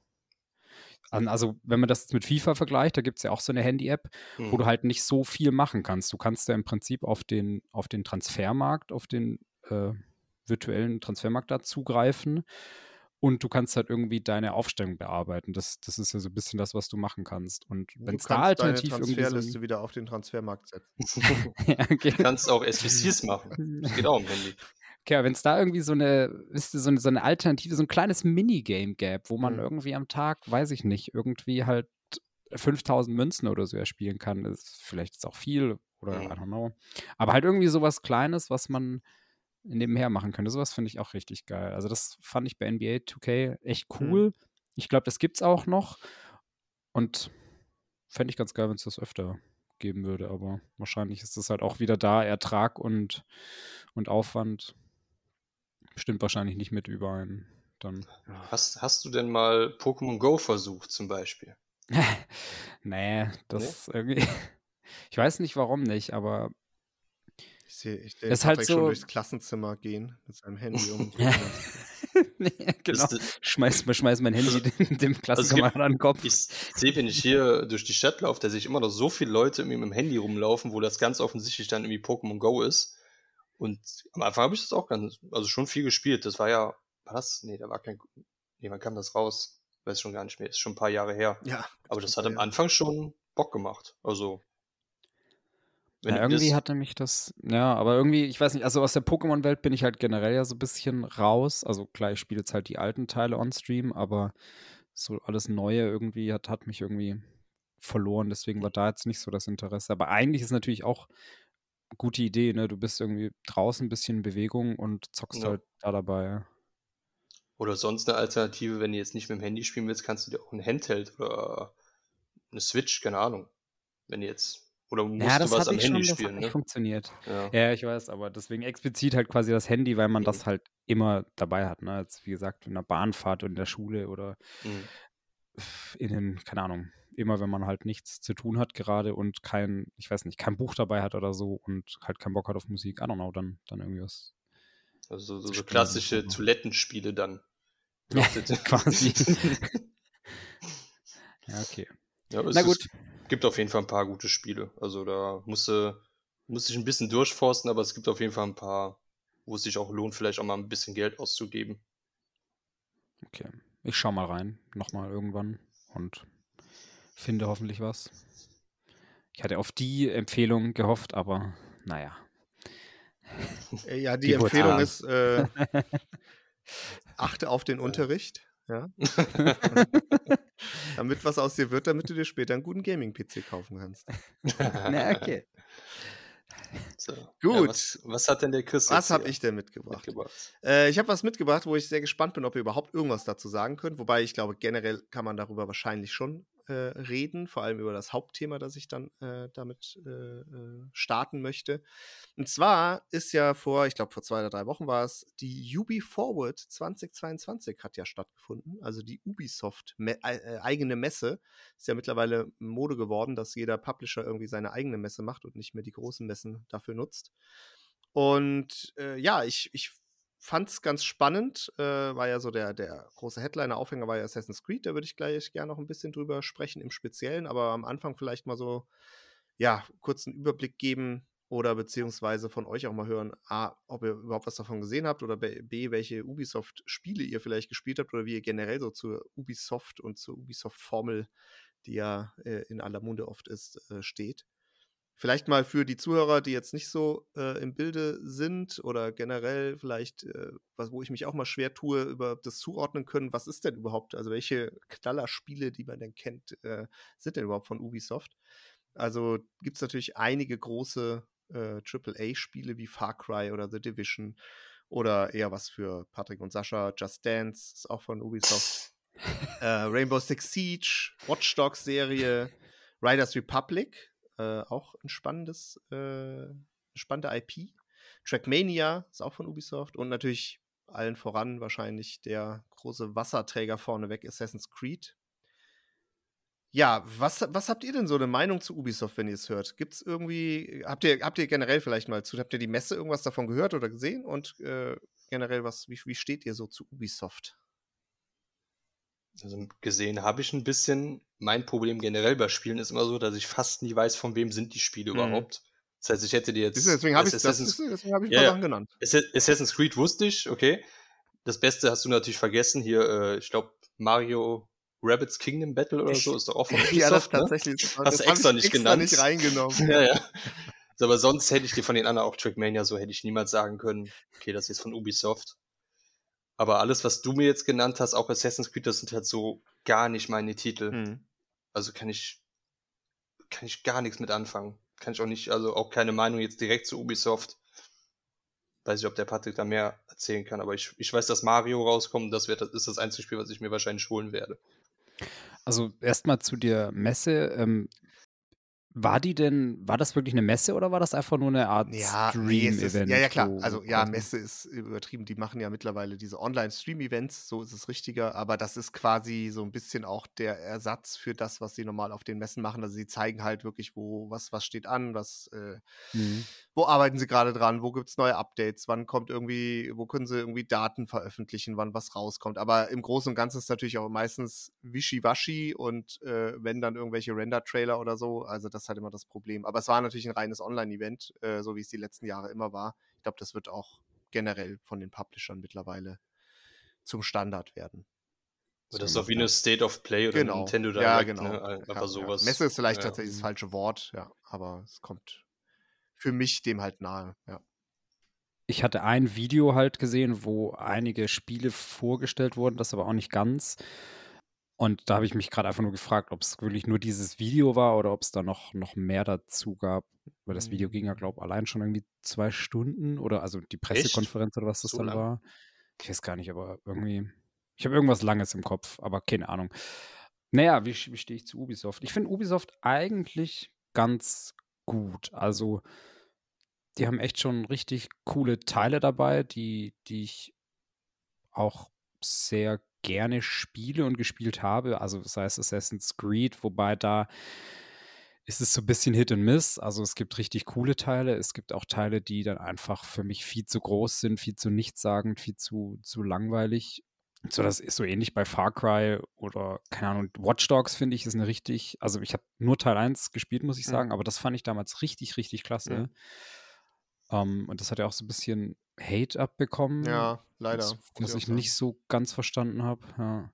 also wenn man das mit FIFA vergleicht, da gibt es ja auch so eine Handy-App, wo Hm. du halt nicht so viel machen kannst. Du kannst ja im Prinzip auf den, auf den Transfermarkt, auf den äh, virtuellen Transfermarkt da zugreifen und du kannst halt irgendwie deine Aufstellung bearbeiten. Das, das ist ja so ein bisschen das, was du machen kannst. Und wenn es da deine alternativ irgendwie so Transferliste ein, wieder auf den Transfermarkt setzen. [LAUGHS] [LAUGHS] ja, okay. Du kannst auch SVCs machen. Das geht auch im Handy. Okay, wenn es da irgendwie so eine, wisst ihr, so eine, so eine Alternative, so ein kleines Minigame gäbe, wo man Mhm. irgendwie am Tag, weiß ich nicht, irgendwie halt 5000 Münzen oder so erspielen kann, ist vielleicht ist auch viel oder Mhm. I don't know. Aber halt irgendwie sowas Kleines, was man nebenher machen könnte. Sowas finde ich auch richtig geil. Also das fand ich bei NBA 2K echt Mhm. cool. Ich glaube, das gibt's auch noch. Und fände ich ganz geil, wenn es das öfter geben würde. Aber wahrscheinlich ist das halt auch wieder da, Ertrag und, und Aufwand stimmt wahrscheinlich nicht mit überein. Dann. Hast, hast du denn mal Pokémon Go versucht zum Beispiel? [LAUGHS] nee, das irgendwie. [LAUGHS] Ich weiß nicht, warum nicht, aber Ich sehe ich seh Es ist halt Patrick schon so- durchs Klassenzimmer gehen mit seinem Handy um. [LAUGHS] Ja. [LAUGHS] genau. schmeiß, schmeiß mein Handy [LAUGHS] also, dem Klassenkameraden an den Kopf. Ich sehe, wenn ich hier durch die Stadt laufe, dass ich immer noch so viele Leute mit dem Handy rumlaufen, wo das ganz offensichtlich dann irgendwie Pokémon Go ist. Und am Anfang habe ich das auch ganz, also schon viel gespielt. Das war ja, war das? Nee, da war kein, nee, wann kam das raus? Weiß schon gar nicht mehr. Ist schon ein paar Jahre her. Ja. Aber das hat am Anfang schon Bock gemacht. Also. Ja, irgendwie hatte mich das, ja, aber irgendwie, ich weiß nicht, also aus der Pokémon-Welt bin ich halt generell ja so ein bisschen raus. Also klar, ich spiele jetzt halt die alten Teile on-stream, aber so alles Neue irgendwie hat, hat mich irgendwie verloren. Deswegen war da jetzt nicht so das Interesse. Aber eigentlich ist natürlich auch eine gute Idee, ne? Du bist irgendwie draußen ein bisschen in Bewegung und zockst ja. halt da dabei. Oder sonst eine Alternative, wenn du jetzt nicht mit dem Handy spielen willst, kannst du dir auch ein Handheld oder eine Switch, keine Ahnung. Wenn du jetzt oder musst ja, du was am Handy schon, spielen, das ne? funktioniert. Ja. ja. ich weiß, aber deswegen explizit halt quasi das Handy, weil man mhm. das halt immer dabei hat, ne? Jetzt, wie gesagt, in der Bahnfahrt und in der Schule oder mhm. in den, keine Ahnung, immer wenn man halt nichts zu tun hat gerade und kein, ich weiß nicht, kein Buch dabei hat oder so und halt keinen Bock hat auf Musik, I don't know, dann, dann irgendwie was. Also so, so klassische Toilettenspiele dann. Ja, [LAUGHS] quasi. [LAUGHS] ja, okay. Ja, Na gut. Ist, gibt auf jeden Fall ein paar gute Spiele. Also da musste muss ich ein bisschen durchforsten, aber es gibt auf jeden Fall ein paar, wo es sich auch lohnt, vielleicht auch mal ein bisschen Geld auszugeben. Okay, ich schau mal rein, nochmal irgendwann und finde hoffentlich was. Ich hatte auf die Empfehlung gehofft, aber naja. Äh, ja, die, die Empfehlung ist, äh, [LAUGHS] achte auf den Unterricht. Ja. [LAUGHS] damit was aus dir wird, damit du dir später einen guten Gaming-PC kaufen kannst. [LAUGHS] Na, okay. So. Gut. Ja, was, was, hat denn der Chris? Was habe ich denn mitgebracht? mitgebracht? Äh, ich habe was mitgebracht, wo ich sehr gespannt bin, ob ihr überhaupt irgendwas dazu sagen könnt. Wobei ich glaube, generell kann man darüber wahrscheinlich schon äh, reden, vor allem über das Hauptthema, das ich dann äh, damit äh, äh, starten möchte. Und zwar ist ja vor, ich glaube vor zwei oder drei Wochen war es, die Ubi Forward 2022 hat ja stattgefunden, also die Ubisoft me äh, eigene Messe. Ist ja mittlerweile Mode geworden, dass jeder Publisher irgendwie seine eigene Messe macht und nicht mehr die großen Messen dafür nutzt. Und ja, ich, ich fand es ganz spannend. Äh, war ja so der, der große Headliner-Aufhänger war ja Assassin's Creed. Da würde ich gleich gerne noch ein bisschen drüber sprechen im Speziellen. Aber am Anfang vielleicht mal so, ja, kurzen Überblick geben oder beziehungsweise von euch auch mal hören, A, ob ihr überhaupt was davon gesehen habt oder B, welche Ubisoft-Spiele ihr vielleicht gespielt habt oder wie ihr generell so zur Ubisoft und zur Ubisoft-Formel, die ja äh, in aller Munde oft ist, äh, steht. Vielleicht mal für die Zuhörer, die jetzt nicht so äh, im Bilde sind oder generell vielleicht, äh, was, wo ich mich auch mal schwer tue, über das zuordnen können, was ist denn überhaupt, also welche Knallerspiele, die man denn kennt, äh, sind denn überhaupt von Ubisoft? Also gibt es natürlich einige große äh, AAA-Spiele wie Far Cry oder The Division oder eher was für Patrick und Sascha. Just Dance ist auch von Ubisoft. [LAUGHS] äh, Rainbow Six Siege, Watch Dogs Serie, Riders Republic äh, auch ein spannendes, äh, spannende IP. Trackmania ist auch von Ubisoft und natürlich allen voran wahrscheinlich der große Wasserträger vorneweg Assassin's Creed. Ja, was, was habt ihr denn so eine Meinung zu Ubisoft, wenn ihr es hört? Gibt es irgendwie, habt ihr, habt ihr generell vielleicht mal zu, habt ihr die Messe irgendwas davon gehört oder gesehen? Und äh, generell, was, wie, wie steht ihr so zu Ubisoft? Also gesehen habe ich ein bisschen. Mein Problem generell bei Spielen ist immer so, dass ich fast nie weiß, von wem sind die Spiele mhm. überhaupt. Das heißt, ich hätte die jetzt. Deswegen habe ich Assassin's, das, deswegen hab ich ja, genannt. Assassin's Creed wusste ich, okay. Das Beste hast du natürlich vergessen. Hier, äh, ich glaube, Mario Rabbits Kingdom Battle oder so ist doch Ubisoft, [LAUGHS] Ja, das ne? tatsächlich. Hast du extra nicht extra genannt. nicht [LAUGHS] reingenommen. ja, ja. aber sonst hätte ich dir von den anderen auch Trackmania so hätte ich niemals sagen können, okay, das ist von Ubisoft. Aber alles, was du mir jetzt genannt hast, auch Assassin's Creed, das sind halt so gar nicht meine Titel. Mhm. Also kann ich, kann ich gar nichts mit anfangen. Kann ich auch nicht, also auch keine Meinung jetzt direkt zu Ubisoft. Weiß ich, ob der Patrick da mehr erzählen kann, aber ich, ich weiß, dass Mario rauskommt. Das, wird, das ist das einzige Spiel, was ich mir wahrscheinlich holen werde. Also erstmal zu der Messe. Ähm, war die denn, war das wirklich eine Messe oder war das einfach nur eine Art ja, Stream-Event? ja, ja, klar. Also ja, Messe ist übertrieben. Die machen ja mittlerweile diese Online-Stream-Events, so ist es richtiger. Aber das ist quasi so ein bisschen auch der Ersatz für das, was sie normal auf den Messen machen. Also sie zeigen halt wirklich, wo, was, was steht an, was, äh, mhm. Wo arbeiten sie gerade dran, wo gibt es neue Updates, wann kommt irgendwie, wo können sie irgendwie Daten veröffentlichen, wann was rauskommt. Aber im Großen und Ganzen ist es natürlich auch meistens wischiwaschi und äh, wenn dann irgendwelche Render-Trailer oder so, also das ist halt immer das Problem. Aber es war natürlich ein reines Online-Event, äh, so wie es die letzten Jahre immer war. Ich glaube, das wird auch generell von den Publishern mittlerweile zum Standard werden. Das ist auch wie eine State of Play oder genau. Nintendo Direct, ja, genau. ne? Einfach ja, sowas. Ja. Messe ist vielleicht ja. tatsächlich das falsche Wort, ja, aber es kommt für mich dem halt nahe, ja. Ich hatte ein Video halt gesehen, wo einige Spiele vorgestellt wurden, das aber auch nicht ganz. Und da habe ich mich gerade einfach nur gefragt, ob es wirklich nur dieses Video war oder ob es da noch, noch mehr dazu gab. Weil das Video ging ja, Mhm. glaube ich, allein schon irgendwie zwei Stunden oder also die Pressekonferenz oder was das So dann lang? war. Ich weiß gar nicht, aber irgendwie. Ich habe irgendwas Langes im Kopf, aber keine Ahnung. Naja, wie, wie stehe ich zu Ubisoft? Ich finde Ubisoft eigentlich ganz gut. Also, die haben echt schon richtig coole Teile dabei, die, die ich auch sehr gerne spiele und gespielt habe. Also, das heißt Assassin's Creed, wobei da ist es so ein bisschen Hit and Miss. Also, es gibt richtig coole Teile. Es gibt auch Teile, die dann einfach für mich viel zu groß sind, viel zu nichtssagend, viel zu, zu langweilig. So, das ist so ähnlich bei Far Cry oder, keine Ahnung, Watch Dogs finde ich, ist eine richtig, also ich habe nur Teil 1 gespielt, muss ich Mhm. sagen, aber das fand ich damals richtig, richtig klasse. Mhm. Ähm, und das hat ja auch so ein bisschen Hate abbekommen, Ja, leider. was, ich nicht so ganz verstanden habe. Ja.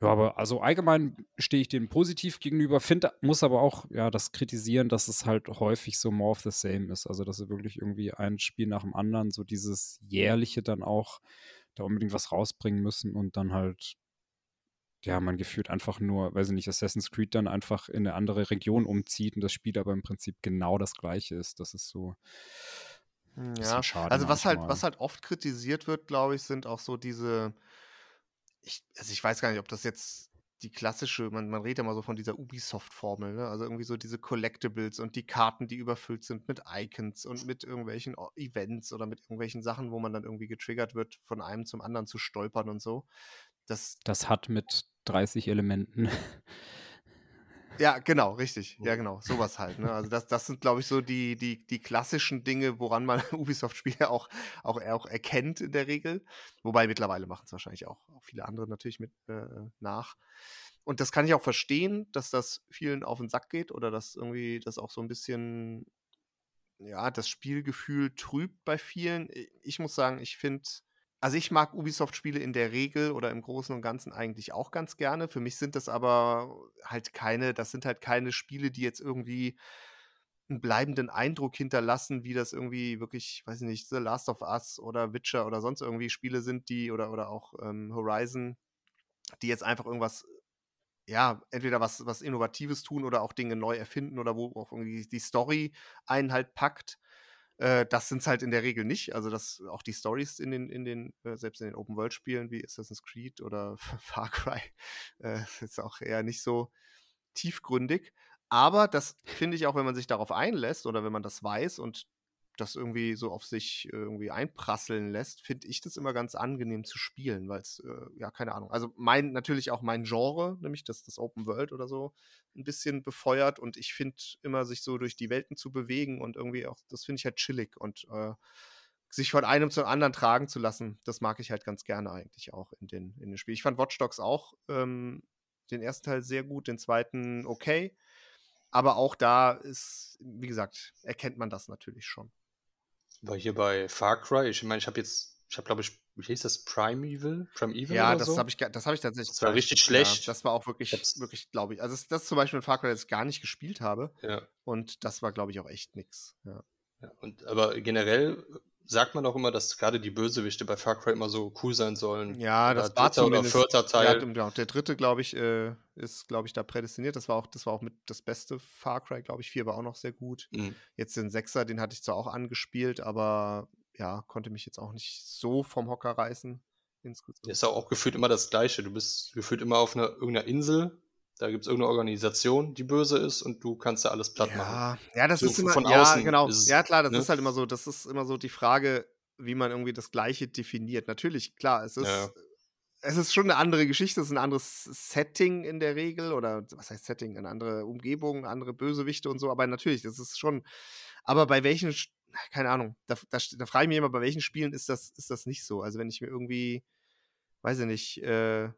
ja, aber also allgemein stehe ich dem positiv gegenüber, finde, muss aber auch ja das kritisieren, dass es halt häufig so more of the same ist. Also, dass sie wirklich irgendwie ein Spiel nach dem anderen, so dieses jährliche dann auch da unbedingt was rausbringen müssen und dann halt, ja, man gefühlt einfach nur, weiß ich nicht, Assassin's Creed dann einfach in eine andere Region umzieht und das Spiel aber im Prinzip genau das gleiche ist. Das ist so ein bisschen Ja, schade also was halt, was halt oft kritisiert wird, glaube ich, sind auch so diese, ich, also ich weiß gar nicht, ob das jetzt die klassische, man, man redet ja mal so von dieser Ubisoft-Formel, ne? Also irgendwie so diese Collectibles und die Karten, die überfüllt sind mit Icons und mit irgendwelchen Events oder mit irgendwelchen Sachen, wo man dann irgendwie getriggert wird, von einem zum anderen zu stolpern und so. Das, Das hat mit 30 Elementen. [LAUGHS] Ja, genau, richtig. Ja, genau. Sowas halt. Ne? Also das, das sind, glaube ich, so die, die, die klassischen Dinge, woran man [LAUGHS] Ubisoft-Spiele auch, auch, auch erkennt in der Regel. Wobei mittlerweile machen es wahrscheinlich auch, auch viele andere natürlich mit äh, nach. Und das kann ich auch verstehen, dass das vielen auf den Sack geht oder dass irgendwie das auch so ein bisschen, ja, das Spielgefühl trübt bei vielen. Ich muss sagen, ich finde, also ich mag Ubisoft-Spiele in der Regel oder im Großen und Ganzen eigentlich auch ganz gerne. Für mich sind das aber halt keine, das sind halt keine Spiele, die jetzt irgendwie einen bleibenden Eindruck hinterlassen, wie das irgendwie wirklich, weiß ich nicht, The Last of Us oder Witcher oder sonst irgendwie Spiele sind, die oder, oder auch ähm, Horizon, die jetzt einfach irgendwas, ja, entweder was, was Innovatives tun oder auch Dinge neu erfinden oder wo auch irgendwie die Story einen halt packt. Äh, das sind es halt in der Regel nicht. Also das auch die Stories in den, in den, äh, selbst in den Open-World-Spielen wie Assassin's Creed oder [LAUGHS] Far Cry, äh, ist auch eher nicht so tiefgründig. Aber das finde ich auch, wenn man sich darauf einlässt oder wenn man das weiß und das irgendwie so auf sich irgendwie einprasseln lässt, finde ich das immer ganz angenehm zu spielen, weil es, äh, ja, keine Ahnung. Also mein, natürlich auch mein Genre, nämlich das, das Open World oder so, ein bisschen befeuert und ich finde immer, sich so durch die Welten zu bewegen und irgendwie auch, das finde ich halt chillig und äh, sich von einem zum anderen tragen zu lassen, das mag ich halt ganz gerne eigentlich auch in den, in den Spielen. Ich fand Watch Dogs auch ähm, den ersten Teil sehr gut, den zweiten okay. Aber auch da ist, wie gesagt, erkennt man das natürlich schon. War hier bei Far Cry, ich meine, ich habe jetzt, ich habe glaube ich, wie hieß das, Primeval? Primeval Ja, das so? habe ich, das hab ich tatsächlich. Das war richtig ja, schlecht. das war auch wirklich, Ich hab's- wirklich, glaube ich. Also, das, das zum Beispiel ein Far Cry, das ich gar nicht gespielt habe. Ja, Und das war, glaube ich, auch echt nix. Ja. ja. Und, aber generell sagt man auch immer, dass gerade die Bösewichte bei Far Cry immer so cool sein sollen. Ja, Oder das war dritter oder zumindest. vierter Teil. Ja, genau. Der dritte, glaube ich, äh, ist, glaube ich, da prädestiniert. Das war auch, das war auch mit das beste Far Cry, glaube ich. Vier war auch noch sehr gut. Mhm. Jetzt den Sechser, den hatte ich zwar auch angespielt, aber ja, konnte mich jetzt auch nicht so vom Hocker reißen. Insgesamt. Ist auch, auch gefühlt immer das Gleiche. Du bist gefühlt immer auf einer irgendeiner Insel. Da gibt es irgendeine Organisation, die böse ist und du kannst da alles platt machen. Ja, ja, das So ist immer, von ja, außen genau. ist ja, klar, das ne? ist halt immer so, das ist immer so die Frage, wie man irgendwie das Gleiche definiert. Natürlich, klar, es ist, Ja. es ist schon eine andere Geschichte, es ist ein anderes Setting in der Regel oder was heißt Setting, eine andere Umgebung, andere Bösewichte und so, aber natürlich, das ist schon Aber bei welchen, keine Ahnung, da, da, da frage ich mich immer, bei welchen Spielen ist das, ist das nicht so? Also wenn ich mir irgendwie, weiß ich nicht, äh,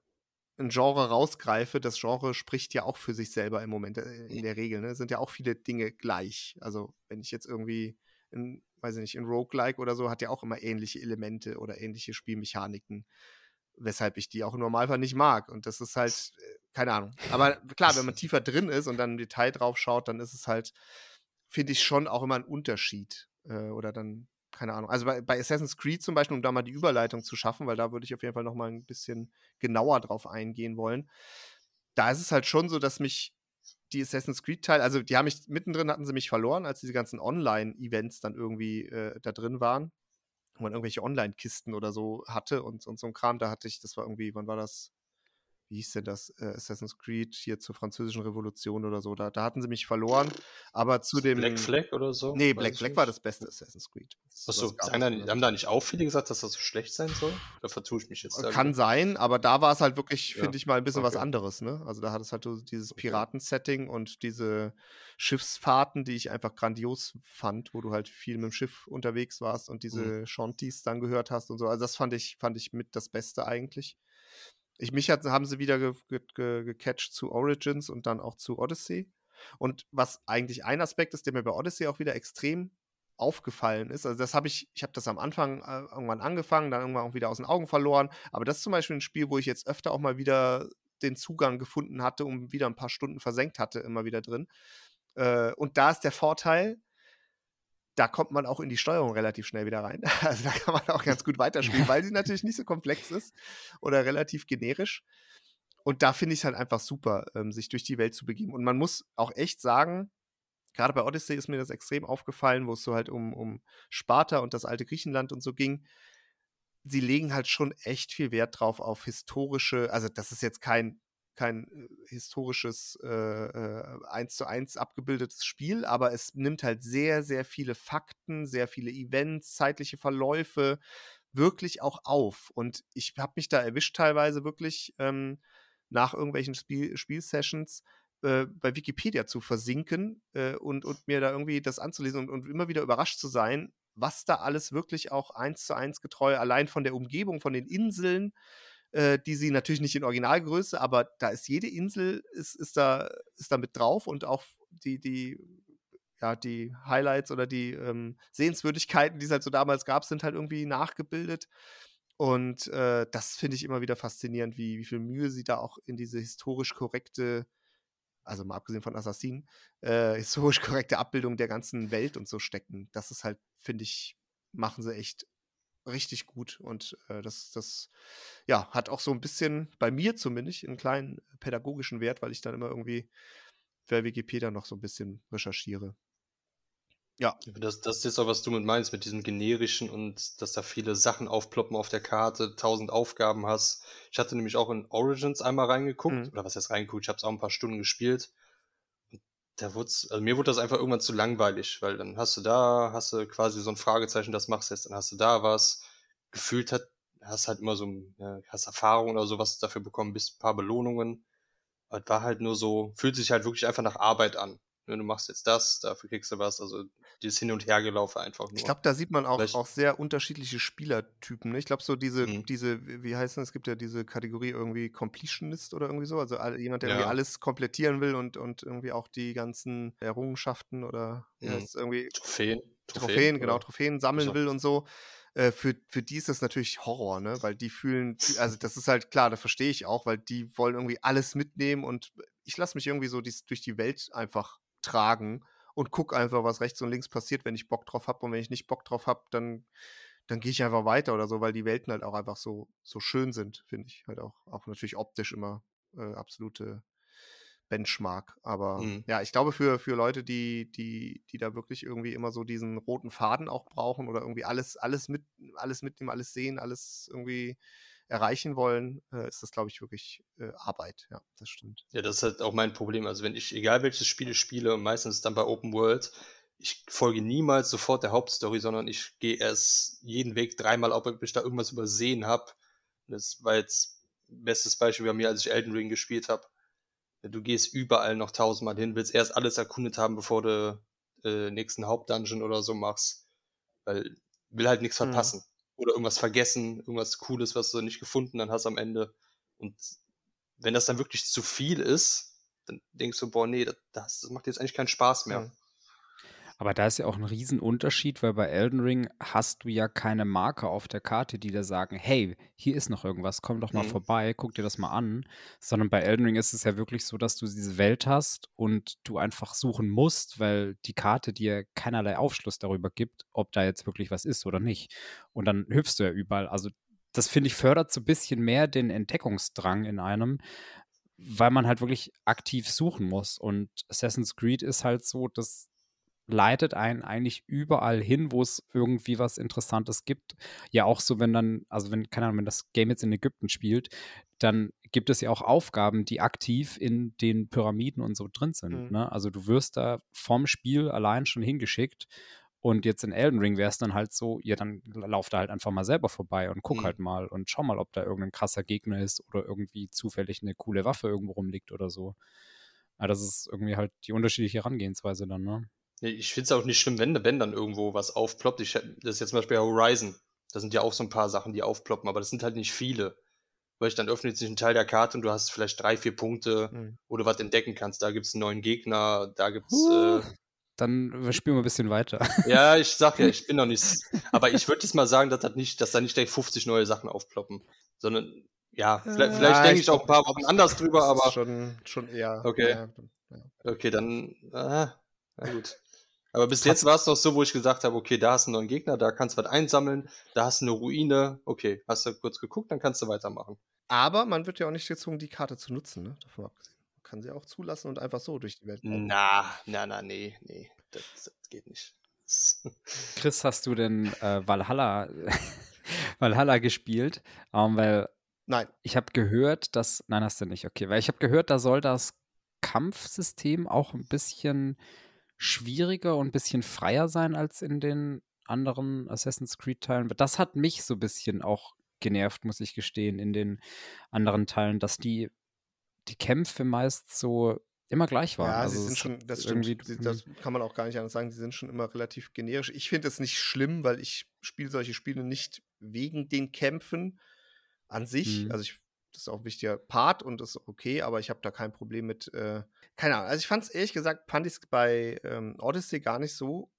ein Genre rausgreife, das Genre spricht ja auch für sich selber im Moment, äh, in der Regel, ne? Sind ja auch viele Dinge gleich. Also wenn ich jetzt irgendwie, in, weiß ich nicht, in Roguelike oder so, hat ja auch immer ähnliche Elemente oder ähnliche Spielmechaniken weshalb ich die auch im Normalfall nicht mag. Und das ist halt, äh, keine Ahnung. Aber klar, wenn man [LAUGHS] tiefer drin ist und dann im Detail drauf schaut, dann ist es halt, finde ich schon auch immer ein Unterschied. Äh, oder dann, keine Ahnung. Also bei, bei, Assassin's Creed zum Beispiel, um da mal die Überleitung zu schaffen, weil da würde ich auf jeden Fall noch mal ein bisschen genauer drauf eingehen wollen. Da ist es halt schon so, dass mich die Assassin's Creed-Teil, also die haben mich mittendrin hatten sie mich verloren, als diese ganzen Online-Events dann irgendwie äh, da drin waren wo man irgendwelche Online-Kisten oder so hatte und, und so ein Kram. Da hatte ich, das war irgendwie, wann war das? Wie hieß denn das, äh, Assassin's Creed hier zur französischen Revolution oder so. Da, da hatten sie mich verloren. Aber zu dem. Black Flag oder so? Nee, Black Flag war das beste Assassin's Creed. Achso, haben da nicht auch viele gesagt, dass das so schlecht sein soll? Da vertue ich mich jetzt. Äh, kann sein, aber da war es halt wirklich, ja. finde ich mal, ein bisschen okay. was anderes. Ne? Also da hat es halt so dieses Piraten-Setting und diese Schiffsfahrten, die ich einfach grandios fand, wo du halt viel mit dem Schiff unterwegs warst und diese mhm. Shanties dann gehört hast und so. Also das fand ich, fand ich mit das Beste eigentlich. Ich, mich hat, haben sie wieder ge, ge, ge, gecatcht zu Origins und dann auch zu Odyssey. Und was eigentlich ein Aspekt ist, der mir bei Odyssey auch wieder extrem aufgefallen ist. Also das habe ich, ich habe das am Anfang äh, irgendwann angefangen, dann irgendwann auch wieder aus den Augen verloren. Aber das ist zum Beispiel ein Spiel, wo ich jetzt öfter auch mal wieder den Zugang gefunden hatte und wieder ein paar Stunden versenkt hatte, immer wieder drin. Äh, und da ist der Vorteil, da kommt man auch in die Steuerung relativ schnell wieder rein. [LAUGHS] Also da kann man auch ganz gut [LAUGHS] weiterspielen, weil sie natürlich nicht so komplex ist oder relativ generisch. Und da finde ich es halt einfach super, ähm, sich durch die Welt zu begeben. Und man muss auch echt sagen, gerade bei Odyssey ist mir das extrem aufgefallen, wo es so halt um, um Sparta und das alte Griechenland und so ging. Sie legen halt schon echt viel Wert drauf auf historische, also das ist jetzt kein kein äh, historisches äh, äh, eins äh, zu eins abgebildetes Spiel, aber es nimmt halt sehr, sehr viele Fakten, sehr viele Events, zeitliche Verläufe wirklich auch auf. Und ich habe mich da erwischt teilweise wirklich ähm, nach irgendwelchen Spiel Spielsessions bei Wikipedia zu versinken äh, und, und mir da irgendwie das anzulesen und, und immer wieder überrascht zu sein, was da alles wirklich auch eins zu eins getreu, allein von der Umgebung, von den Inseln, äh, die sie natürlich nicht in Originalgröße, aber da ist jede Insel ist, ist, da, ist da mit drauf und auch die, die, ja, die Highlights oder die ähm, Sehenswürdigkeiten, die es halt so damals gab, sind halt irgendwie nachgebildet. Und äh, das finde ich immer wieder faszinierend, wie, wie viel Mühe sie da auch in diese historisch korrekte, also mal abgesehen von Assassinen, äh, historisch korrekte Abbildung der ganzen Welt und so stecken. Das ist halt, finde ich, machen sie echt richtig gut. Und äh, das, das ja, hat auch so ein bisschen, bei mir zumindest, einen kleinen pädagogischen Wert, weil ich dann immer irgendwie für Wikipedia noch so ein bisschen recherchiere. Ja. Das, das ist auch, was du mit meinst, mit diesem generischen und dass da viele Sachen aufploppen auf der Karte, tausend Aufgaben hast. Ich hatte nämlich auch in Origins einmal reingeguckt, mhm. oder was heißt reingeguckt, ich habe es auch ein paar Stunden gespielt da wurde also mir wurde das einfach irgendwann zu langweilig, weil dann hast du da, hast du quasi so ein Fragezeichen, das machst du jetzt, dann hast du da was. Gefühlt hat, hast halt immer so, ja, hast Erfahrung oder sowas dafür bekommen, bis ein paar Belohnungen. Aber war halt nur so, fühlt sich halt wirklich einfach nach Arbeit an. Ne, du machst jetzt das, dafür kriegst du was. Also dieses Hin- und Hergelaufe einfach nur. Ich glaube, da sieht man auch, auch sehr unterschiedliche Spielertypen. Ne? Ich glaube, so diese, mhm. diese, wie heißt das? Es gibt ja diese Kategorie irgendwie Completionist oder irgendwie so. Also jemand, der ja. irgendwie alles komplettieren will und, und irgendwie auch die ganzen Errungenschaften oder mhm. irgendwie. Trophäen. Trophäen, Trophäen genau, Trophäen sammeln will und so. Äh, für, für die ist das natürlich Horror, ne? Weil die fühlen, also das ist halt klar, da verstehe ich auch, weil die wollen irgendwie alles mitnehmen und ich lasse mich irgendwie so dies, durch die Welt einfach tragen und gucke einfach, was rechts und links passiert, wenn ich Bock drauf habe. Und wenn ich nicht Bock drauf habe, dann, dann gehe ich einfach weiter oder so, weil die Welten halt auch einfach so, so schön sind, finde ich. Halt auch, auch natürlich optisch immer äh, absolute Benchmark. Aber mhm. ja, ich glaube, für, für Leute, die, die, die da wirklich irgendwie immer so diesen roten Faden auch brauchen oder irgendwie alles, alles mit, alles mitnehmen, alles sehen, alles irgendwie erreichen wollen, äh, ist das, glaube ich, wirklich äh, Arbeit. Ja, das stimmt. Ja, das ist halt auch mein Problem. Also wenn ich, egal welches Spiel ich spiele, meistens dann bei Open World, ich folge niemals sofort der Hauptstory, sondern ich gehe erst jeden Weg dreimal, ob ich da irgendwas übersehen habe. Das war jetzt bestes Beispiel bei mir, als ich Elden Ring gespielt habe. Du gehst überall noch tausendmal hin, willst erst alles erkundet haben, bevor du äh, nächsten Hauptdungeon oder so machst, weil will halt nichts Mhm. Oder irgendwas vergessen, irgendwas Cooles, was du nicht gefunden dann hast am Ende. Und wenn das dann wirklich zu viel ist, dann denkst du, boah, nee, das, das macht jetzt eigentlich keinen Spaß mehr. Mhm. Aber da ist ja auch ein Riesenunterschied, weil bei Elden Ring hast du ja keine Marker auf der Karte, die dir sagen, hey, hier ist noch irgendwas, komm doch mal Mhm. vorbei, guck dir das mal an. Sondern bei Elden Ring ist es ja wirklich so, dass du diese Welt hast und du einfach suchen musst, weil die Karte dir keinerlei Aufschluss darüber gibt, ob da jetzt wirklich was ist oder nicht. Und dann hüpfst du ja überall. Also das finde ich fördert so ein bisschen mehr den Entdeckungsdrang in einem, weil man halt wirklich aktiv suchen muss. Und Assassin's Creed ist halt so, das leitet einen eigentlich überall hin, wo es irgendwie was Interessantes gibt. Ja, auch so, wenn dann, also wenn, keine Ahnung, wenn das Game jetzt in Ägypten spielt, dann gibt es ja auch Aufgaben, die aktiv in den Pyramiden und so drin sind. Mhm. Ne? Also du wirst da vom Spiel allein schon hingeschickt. Und jetzt in Elden Ring wäre es dann halt so, ja, dann lauf da halt einfach mal selber vorbei und guck Mhm. halt mal und schau mal, ob da irgendein krasser Gegner ist oder irgendwie zufällig eine coole Waffe irgendwo rumliegt oder so. Aber das ist irgendwie halt die unterschiedliche Herangehensweise dann, ne? Ich finde es auch nicht schlimm, wenn, wenn dann irgendwo was aufploppt. Ich, das ist jetzt zum Beispiel Horizon. Da sind ja auch so ein paar Sachen, die aufploppen, aber das sind halt nicht viele. Weil ich dann öffnet sich ein Teil der Karte und du hast vielleicht drei, vier Punkte, Mhm. wo du was entdecken kannst. Da gibt es einen neuen Gegner, da gibt es. Huh. Äh, Dann äh, spielen wir ein bisschen weiter. [LAUGHS] ja, ich sag ja, ich bin noch nicht. Aber ich würde jetzt mal sagen, dass, das nicht, dass da nicht gleich 50 neue Sachen aufploppen. Sondern, ja, vielleicht, Ja, vielleicht denke ich ich auch ein paar Wochen anders drüber, aber. schon, schon eher. Okay. Ja, ja. Okay, dann. Ah, na gut. Aber bis jetzt war es noch so, wo ich gesagt habe, okay, da hast du einen neuen Gegner, da kannst du was einsammeln, da hast du eine Ruine, okay, hast du kurz geguckt, dann kannst du weitermachen. Aber man wird ja auch nicht gezwungen, die Karte zu nutzen, ne? Davon abgesehen. Man kann sie auch zulassen und einfach so durch die Welt laufen. Na, na, na, nee, nee, das, das geht nicht. [LAUGHS] Chris, hast du denn äh, Valhalla, [LAUGHS] Valhalla gespielt? Ähm, weil Nein. ich habe gehört, dass. Nein, hast du nicht, okay. Weil ich habe gehört, da soll das Kampfsystem auch ein bisschen schwieriger und ein bisschen freier sein als in den anderen Assassin's Creed-Teilen. Das hat mich so ein bisschen auch genervt, muss ich gestehen, in den anderen Teilen, dass die, die Kämpfe meist so immer gleich waren. Ja, also sie sind schon, das stimmt. Sie, das kann man auch gar nicht anders sagen. Sie sind schon immer relativ generisch. Ich finde es nicht schlimm, weil ich spiele solche Spiele nicht wegen den Kämpfen an sich. Mhm. Also ich, das ist auch ein wichtiger Part und ist okay, aber ich habe da kein Problem mit. Äh, keine Ahnung. Also ich fand es ehrlich gesagt, fand ich bei ähm, Odyssey gar nicht so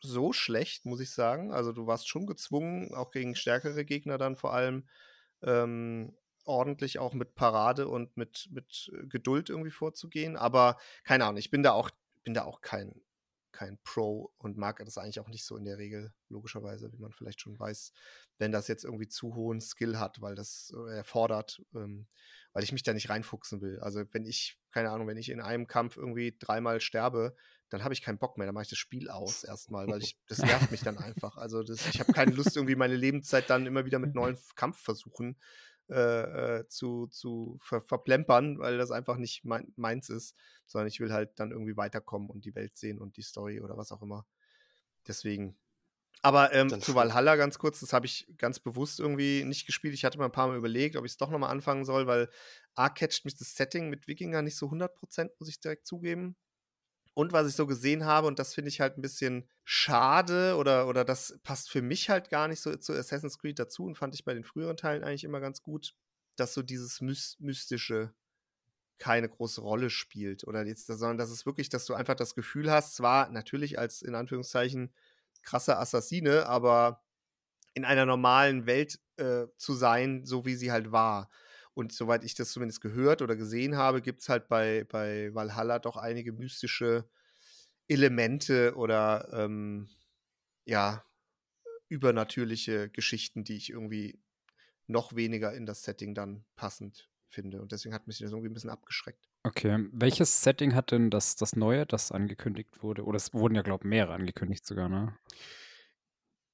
so schlecht, muss ich sagen. Also du warst schon gezwungen, auch gegen stärkere Gegner dann vor allem ähm, ordentlich auch mit Parade und mit, mit äh, Geduld irgendwie vorzugehen. Aber keine Ahnung, ich bin da auch, bin da auch kein, kein Pro und mag das eigentlich auch nicht so in der Regel, logischerweise, wie man vielleicht schon weiß, wenn das jetzt irgendwie zu hohen Skill hat, weil das äh, erfordert, ähm, weil ich mich da nicht reinfuchsen will. Also wenn ich, keine Ahnung, wenn ich in einem Kampf irgendwie dreimal sterbe, dann habe ich keinen Bock mehr, dann mache ich das Spiel aus erstmal, weil ich, das nervt mich dann [LAUGHS] einfach. Also das, ich habe keine Lust, irgendwie meine Lebenszeit dann immer wieder mit neuen Kampfversuchen äh, äh, zu, zu ver verplempern, weil das einfach nicht mein, meins ist, sondern ich will halt dann irgendwie weiterkommen und die Welt sehen und die Story oder was auch immer. Deswegen. Aber ähm, zu Valhalla ganz kurz, das habe ich ganz bewusst irgendwie nicht gespielt. Ich hatte mal ein paar Mal überlegt, ob ich es doch nochmal anfangen soll, weil A catcht mich das Setting mit Wikinger nicht so 100%, muss ich direkt zugeben. Und was ich so gesehen habe, und das finde ich halt ein bisschen schade oder, oder das passt für mich halt gar nicht so zu Assassin's Creed dazu und fand ich bei den früheren Teilen eigentlich immer ganz gut, dass so dieses Mys Mystische keine große Rolle spielt. Oder jetzt, sondern dass es wirklich, dass du einfach das Gefühl hast, zwar natürlich als in Anführungszeichen krasser Assassine, aber in einer normalen Welt äh, zu sein, so wie sie halt war. Und soweit ich das zumindest gehört oder gesehen habe, gibt es halt bei, bei Valhalla doch einige mystische Elemente oder ähm, ja, übernatürliche Geschichten, die ich irgendwie noch weniger in das Setting dann passend finde. Und deswegen hat mich das irgendwie ein bisschen abgeschreckt. Okay, welches Setting hat denn das, das Neue, das angekündigt wurde? Oder es wurden ja, glaube ich, mehrere angekündigt sogar, ne?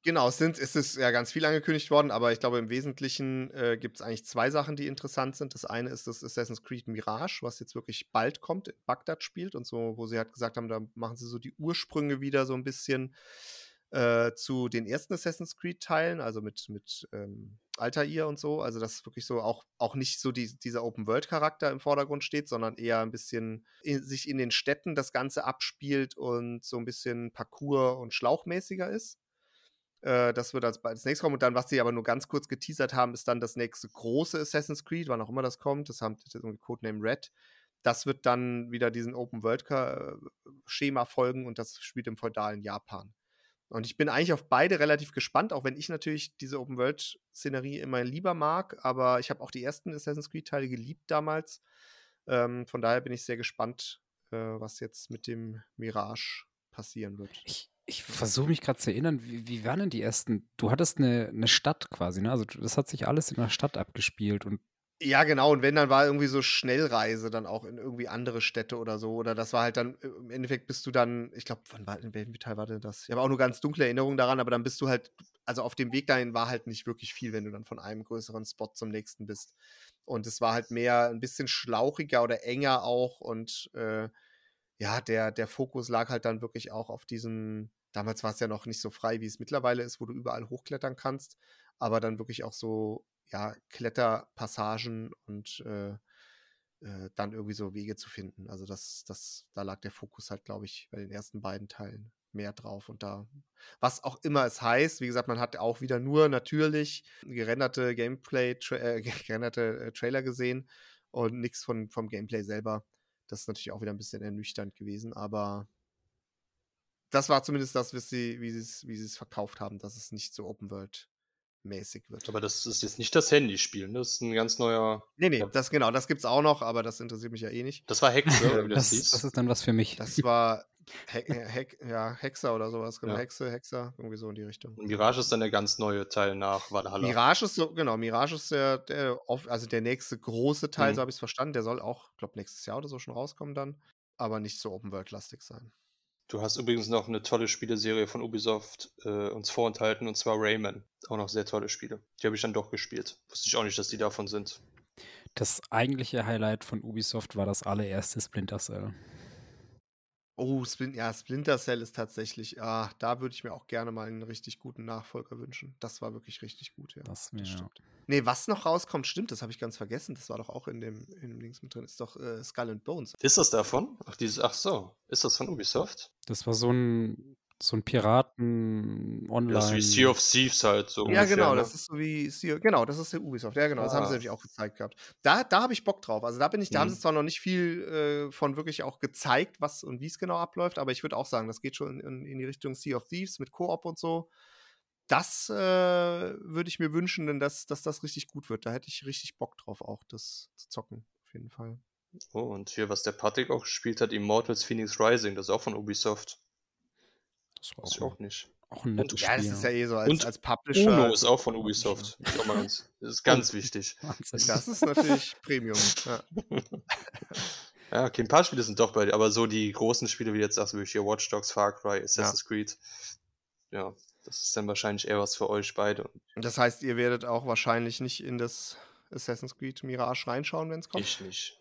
Genau, es, sind, es ist ja ganz viel angekündigt worden, aber ich glaube, im Wesentlichen äh, gibt es eigentlich zwei Sachen, die interessant sind. Das eine ist das Assassin's Creed Mirage, was jetzt wirklich bald kommt, in Bagdad spielt und so, wo sie halt gesagt haben, da machen sie so die Ursprünge wieder so ein bisschen äh, zu den ersten Assassin's Creed-Teilen, also mit, mit ähm, Altair und so. Also, dass wirklich so auch, auch nicht so die, dieser Open-World-Charakter im Vordergrund steht, sondern eher ein bisschen in, sich in den Städten das Ganze abspielt und so ein bisschen Parcours- und Schlauchmäßiger ist. Äh, das wird als, als nächstes kommen. Und dann, was sie aber nur ganz kurz geteasert haben, ist dann das nächste große Assassin's Creed, wann auch immer das kommt. Das haben das irgendwie Codename Red. Das wird dann wieder diesen Open-World-Schema folgen und das spielt im feudalen Japan. Und ich bin eigentlich auf beide relativ gespannt, auch wenn ich natürlich diese Open-World-Szenerie immer lieber mag. Aber ich habe auch die ersten Assassin's Creed-Teile geliebt damals. Ähm, von daher bin ich sehr gespannt, äh, was jetzt mit dem Mirage passieren wird. Ich, ich versuche mich gerade zu erinnern, wie, wie waren denn die ersten? Du hattest eine, eine Stadt quasi, ne? Also das hat sich alles in der Stadt abgespielt und ja, genau. Und wenn, dann war irgendwie so Schnellreise dann auch in irgendwie andere Städte oder so. Oder das war halt dann, äh, im Endeffekt bist du dann, ich glaube, wann war, in welchem Teil war denn das? Ich habe auch nur ganz dunkle Erinnerungen daran, aber dann bist du halt, also auf dem Weg dahin war halt nicht wirklich viel, wenn du dann von einem größeren Spot zum nächsten bist. Und es war halt mehr ein bisschen schlauchiger oder enger auch. Und äh, ja, der, der Fokus lag halt dann wirklich auch auf diesem, damals war es ja noch nicht so frei, wie es mittlerweile ist, wo du überall hochklettern kannst, aber dann wirklich auch so ja, Kletterpassagen und äh, äh, dann irgendwie so Wege zu finden. Also das, das, da lag der Fokus halt, glaube ich, bei den ersten beiden Teilen mehr drauf. Und da, was auch immer es heißt, wie gesagt, man hat auch wieder nur natürlich gerenderte Gameplay, tra äh, [LAUGHS] gerenderte äh, Trailer gesehen und nichts von, vom Gameplay selber. Das ist natürlich auch wieder ein bisschen ernüchternd gewesen, aber das war zumindest das, wie sie, wie sie es verkauft haben, dass es nicht so Open World mäßig wird. Aber das ist jetzt nicht das Handyspiel, ne? das ist ein ganz neuer. Nee, nee, das genau, das gibt's auch noch, aber das interessiert mich ja eh nicht. Das war Hexe, oder wie [LAUGHS] das, das hieß. Das ist dann was für mich. Das war He [LAUGHS] He ja, Hexer oder sowas, genau. Ja. Hexe, Hexer, irgendwie so in die Richtung. Und Mirage ist dann der ganz neue Teil nach Valhalla. Mirage ist so, genau, Mirage ist der, der also der nächste große Teil, mhm. so habe ich es verstanden. Der soll auch, glaube nächstes Jahr oder so schon rauskommen dann, aber nicht so Open World-lastig sein. Du hast übrigens noch eine tolle Spieleserie von Ubisoft äh, uns vorenthalten, und zwar Rayman. Auch noch sehr tolle Spiele. Die habe ich dann doch gespielt. Wusste ich auch nicht, dass die davon sind. Das eigentliche Highlight von Ubisoft war das allererste Splinter Cell. Oh, Splin ja, Splinter Cell ist tatsächlich, ah, da würde ich mir auch gerne mal einen richtig guten Nachfolger wünschen. Das war wirklich richtig gut, ja. Das, das stimmt. Nee, was noch rauskommt, stimmt, das habe ich ganz vergessen. Das war doch auch in dem, in dem Links mit drin. Ist doch äh, Skull and Bones. Ist das davon? Ach, dieses, ach so, ist das von Ubisoft? Das war so ein so ein Piraten-Online. Das ist wie Sea of Thieves halt so. Ja, ungefähr, genau, ne? das ist so wie Sea, genau, das ist der Ubisoft. Ja, genau, ah. das haben sie ah. nämlich auch gezeigt gehabt. Da, da habe ich Bock drauf. Also da bin ich, da mhm. haben sie zwar noch nicht viel äh, von wirklich auch gezeigt, was und wie es genau abläuft, aber ich würde auch sagen, das geht schon in, in, die Richtung Sea of Thieves mit Koop und so. Das äh, würde ich mir wünschen, denn das, dass das richtig gut wird. Da hätte ich richtig Bock drauf, auch das zu zocken, auf jeden Fall. Oh, und hier, was der Patrick auch gespielt hat, Immortals Phoenix Rising, das ist auch von Ubisoft. Das war auch, auch nicht. Auch ein nettes ja, Spiel. Ja, das ist ja eh so als, Und als Publisher. Uno ist auch von Ubisoft. [LAUGHS] Das ist ganz wichtig. [LAUGHS] Das ist natürlich Premium. Ja. [LAUGHS] ja, okay, ein paar Spiele sind doch bei dir, aber so die großen Spiele, wie jetzt sagst du, hier Watch Dogs, Far Cry, Assassin's ja. Creed, ja, das ist dann wahrscheinlich eher was für euch beide. Das heißt, ihr werdet auch wahrscheinlich nicht in das Assassin's Creed Mirage reinschauen, wenn es kommt? Ich nicht.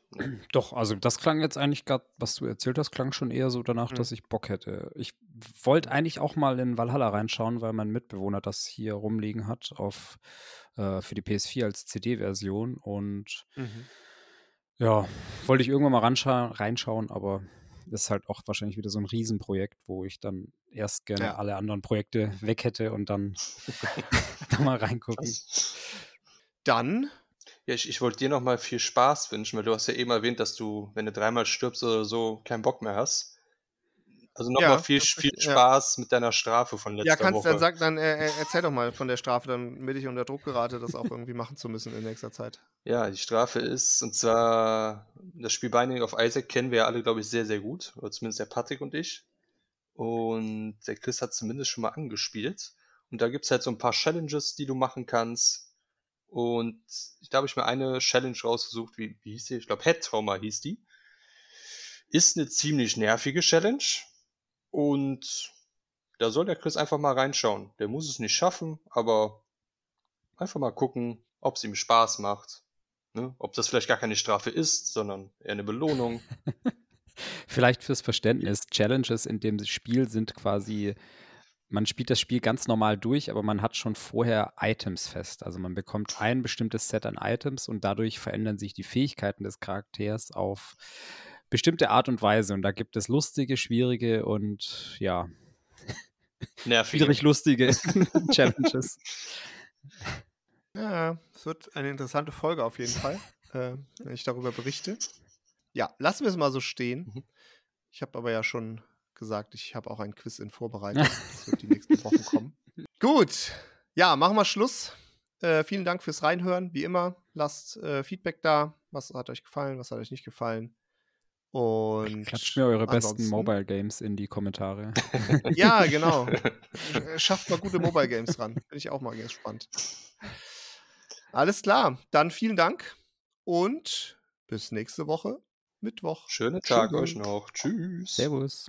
Doch, also das klang jetzt eigentlich gerade, was du erzählt hast, klang schon eher so danach, mhm. dass ich Bock hätte. Ich wollte eigentlich auch mal in Valhalla reinschauen, weil mein Mitbewohner das hier rumliegen hat auf äh, für die PS4 als CD-Version und mhm. ja, wollte ich irgendwann mal reinschauen, aber das ist halt auch wahrscheinlich wieder so ein Riesenprojekt, wo ich dann erst gerne ja. alle anderen Projekte weg hätte und dann [LAUGHS] [LAUGHS] da mal reingucken. Dann ja, ich, ich wollte dir nochmal viel Spaß wünschen, weil du hast ja eben erwähnt, dass du, wenn du dreimal stirbst oder so, keinen Bock mehr hast. Also nochmal ja, viel, viel Spaß ja. mit deiner Strafe von letzter Woche. Ja, kannst Woche. dann sagen, dann äh, erzähl doch mal von der Strafe, damit ich unter Druck gerate, das auch irgendwie machen zu müssen in nächster Zeit. Ja, die Strafe ist, und zwar, das Spiel Binding of Isaac kennen wir ja alle, glaube ich, sehr, sehr gut. Oder zumindest der Patrick und ich. Und der Chris hat zumindest schon mal angespielt. Und da gibt es halt so ein paar Challenges, die du machen kannst und da habe ich mir eine Challenge rausgesucht, wie, wie hieß die? Ich glaube, Head Trauma hieß die. Ist eine ziemlich nervige Challenge. Und da soll der Chris einfach mal reinschauen. Der muss es nicht schaffen, aber einfach mal gucken, ob es ihm Spaß macht. Ne? Ob das vielleicht gar keine Strafe ist, sondern eher eine Belohnung. [LAUGHS] vielleicht fürs Verständnis. Challenges in dem Spiel sind quasi man spielt das Spiel ganz normal durch, aber man hat schon vorher Items fest. Also man bekommt ein bestimmtes Set an Items und dadurch verändern sich die Fähigkeiten des Charakters auf bestimmte Art und Weise. Und da gibt es lustige, schwierige und ja, Nervige. schwierig lustige [LAUGHS] Challenges. Ja, es wird eine interessante Folge auf jeden Fall, äh, wenn ich darüber berichte. Ja, lassen wir es mal so stehen. Mhm. Ich habe aber ja schon gesagt, ich habe auch ein Quiz in Vorbereitung. [LAUGHS] Das wird die nächsten Wochen kommen. Gut, ja, machen wir Schluss. Äh, vielen Dank fürs Reinhören. Wie immer, lasst äh, Feedback da. Was hat euch gefallen, was hat euch nicht gefallen? Und Klatscht mir eure besten Mobile Games in die Kommentare. [LAUGHS] Ja, genau. [LAUGHS] Schafft mal gute Mobile Games ran. Bin ich auch mal gespannt. Alles klar. Dann vielen Dank und bis nächste Woche, Mittwoch. Schönen Tag Tschüss. euch noch. Tschüss. Servus.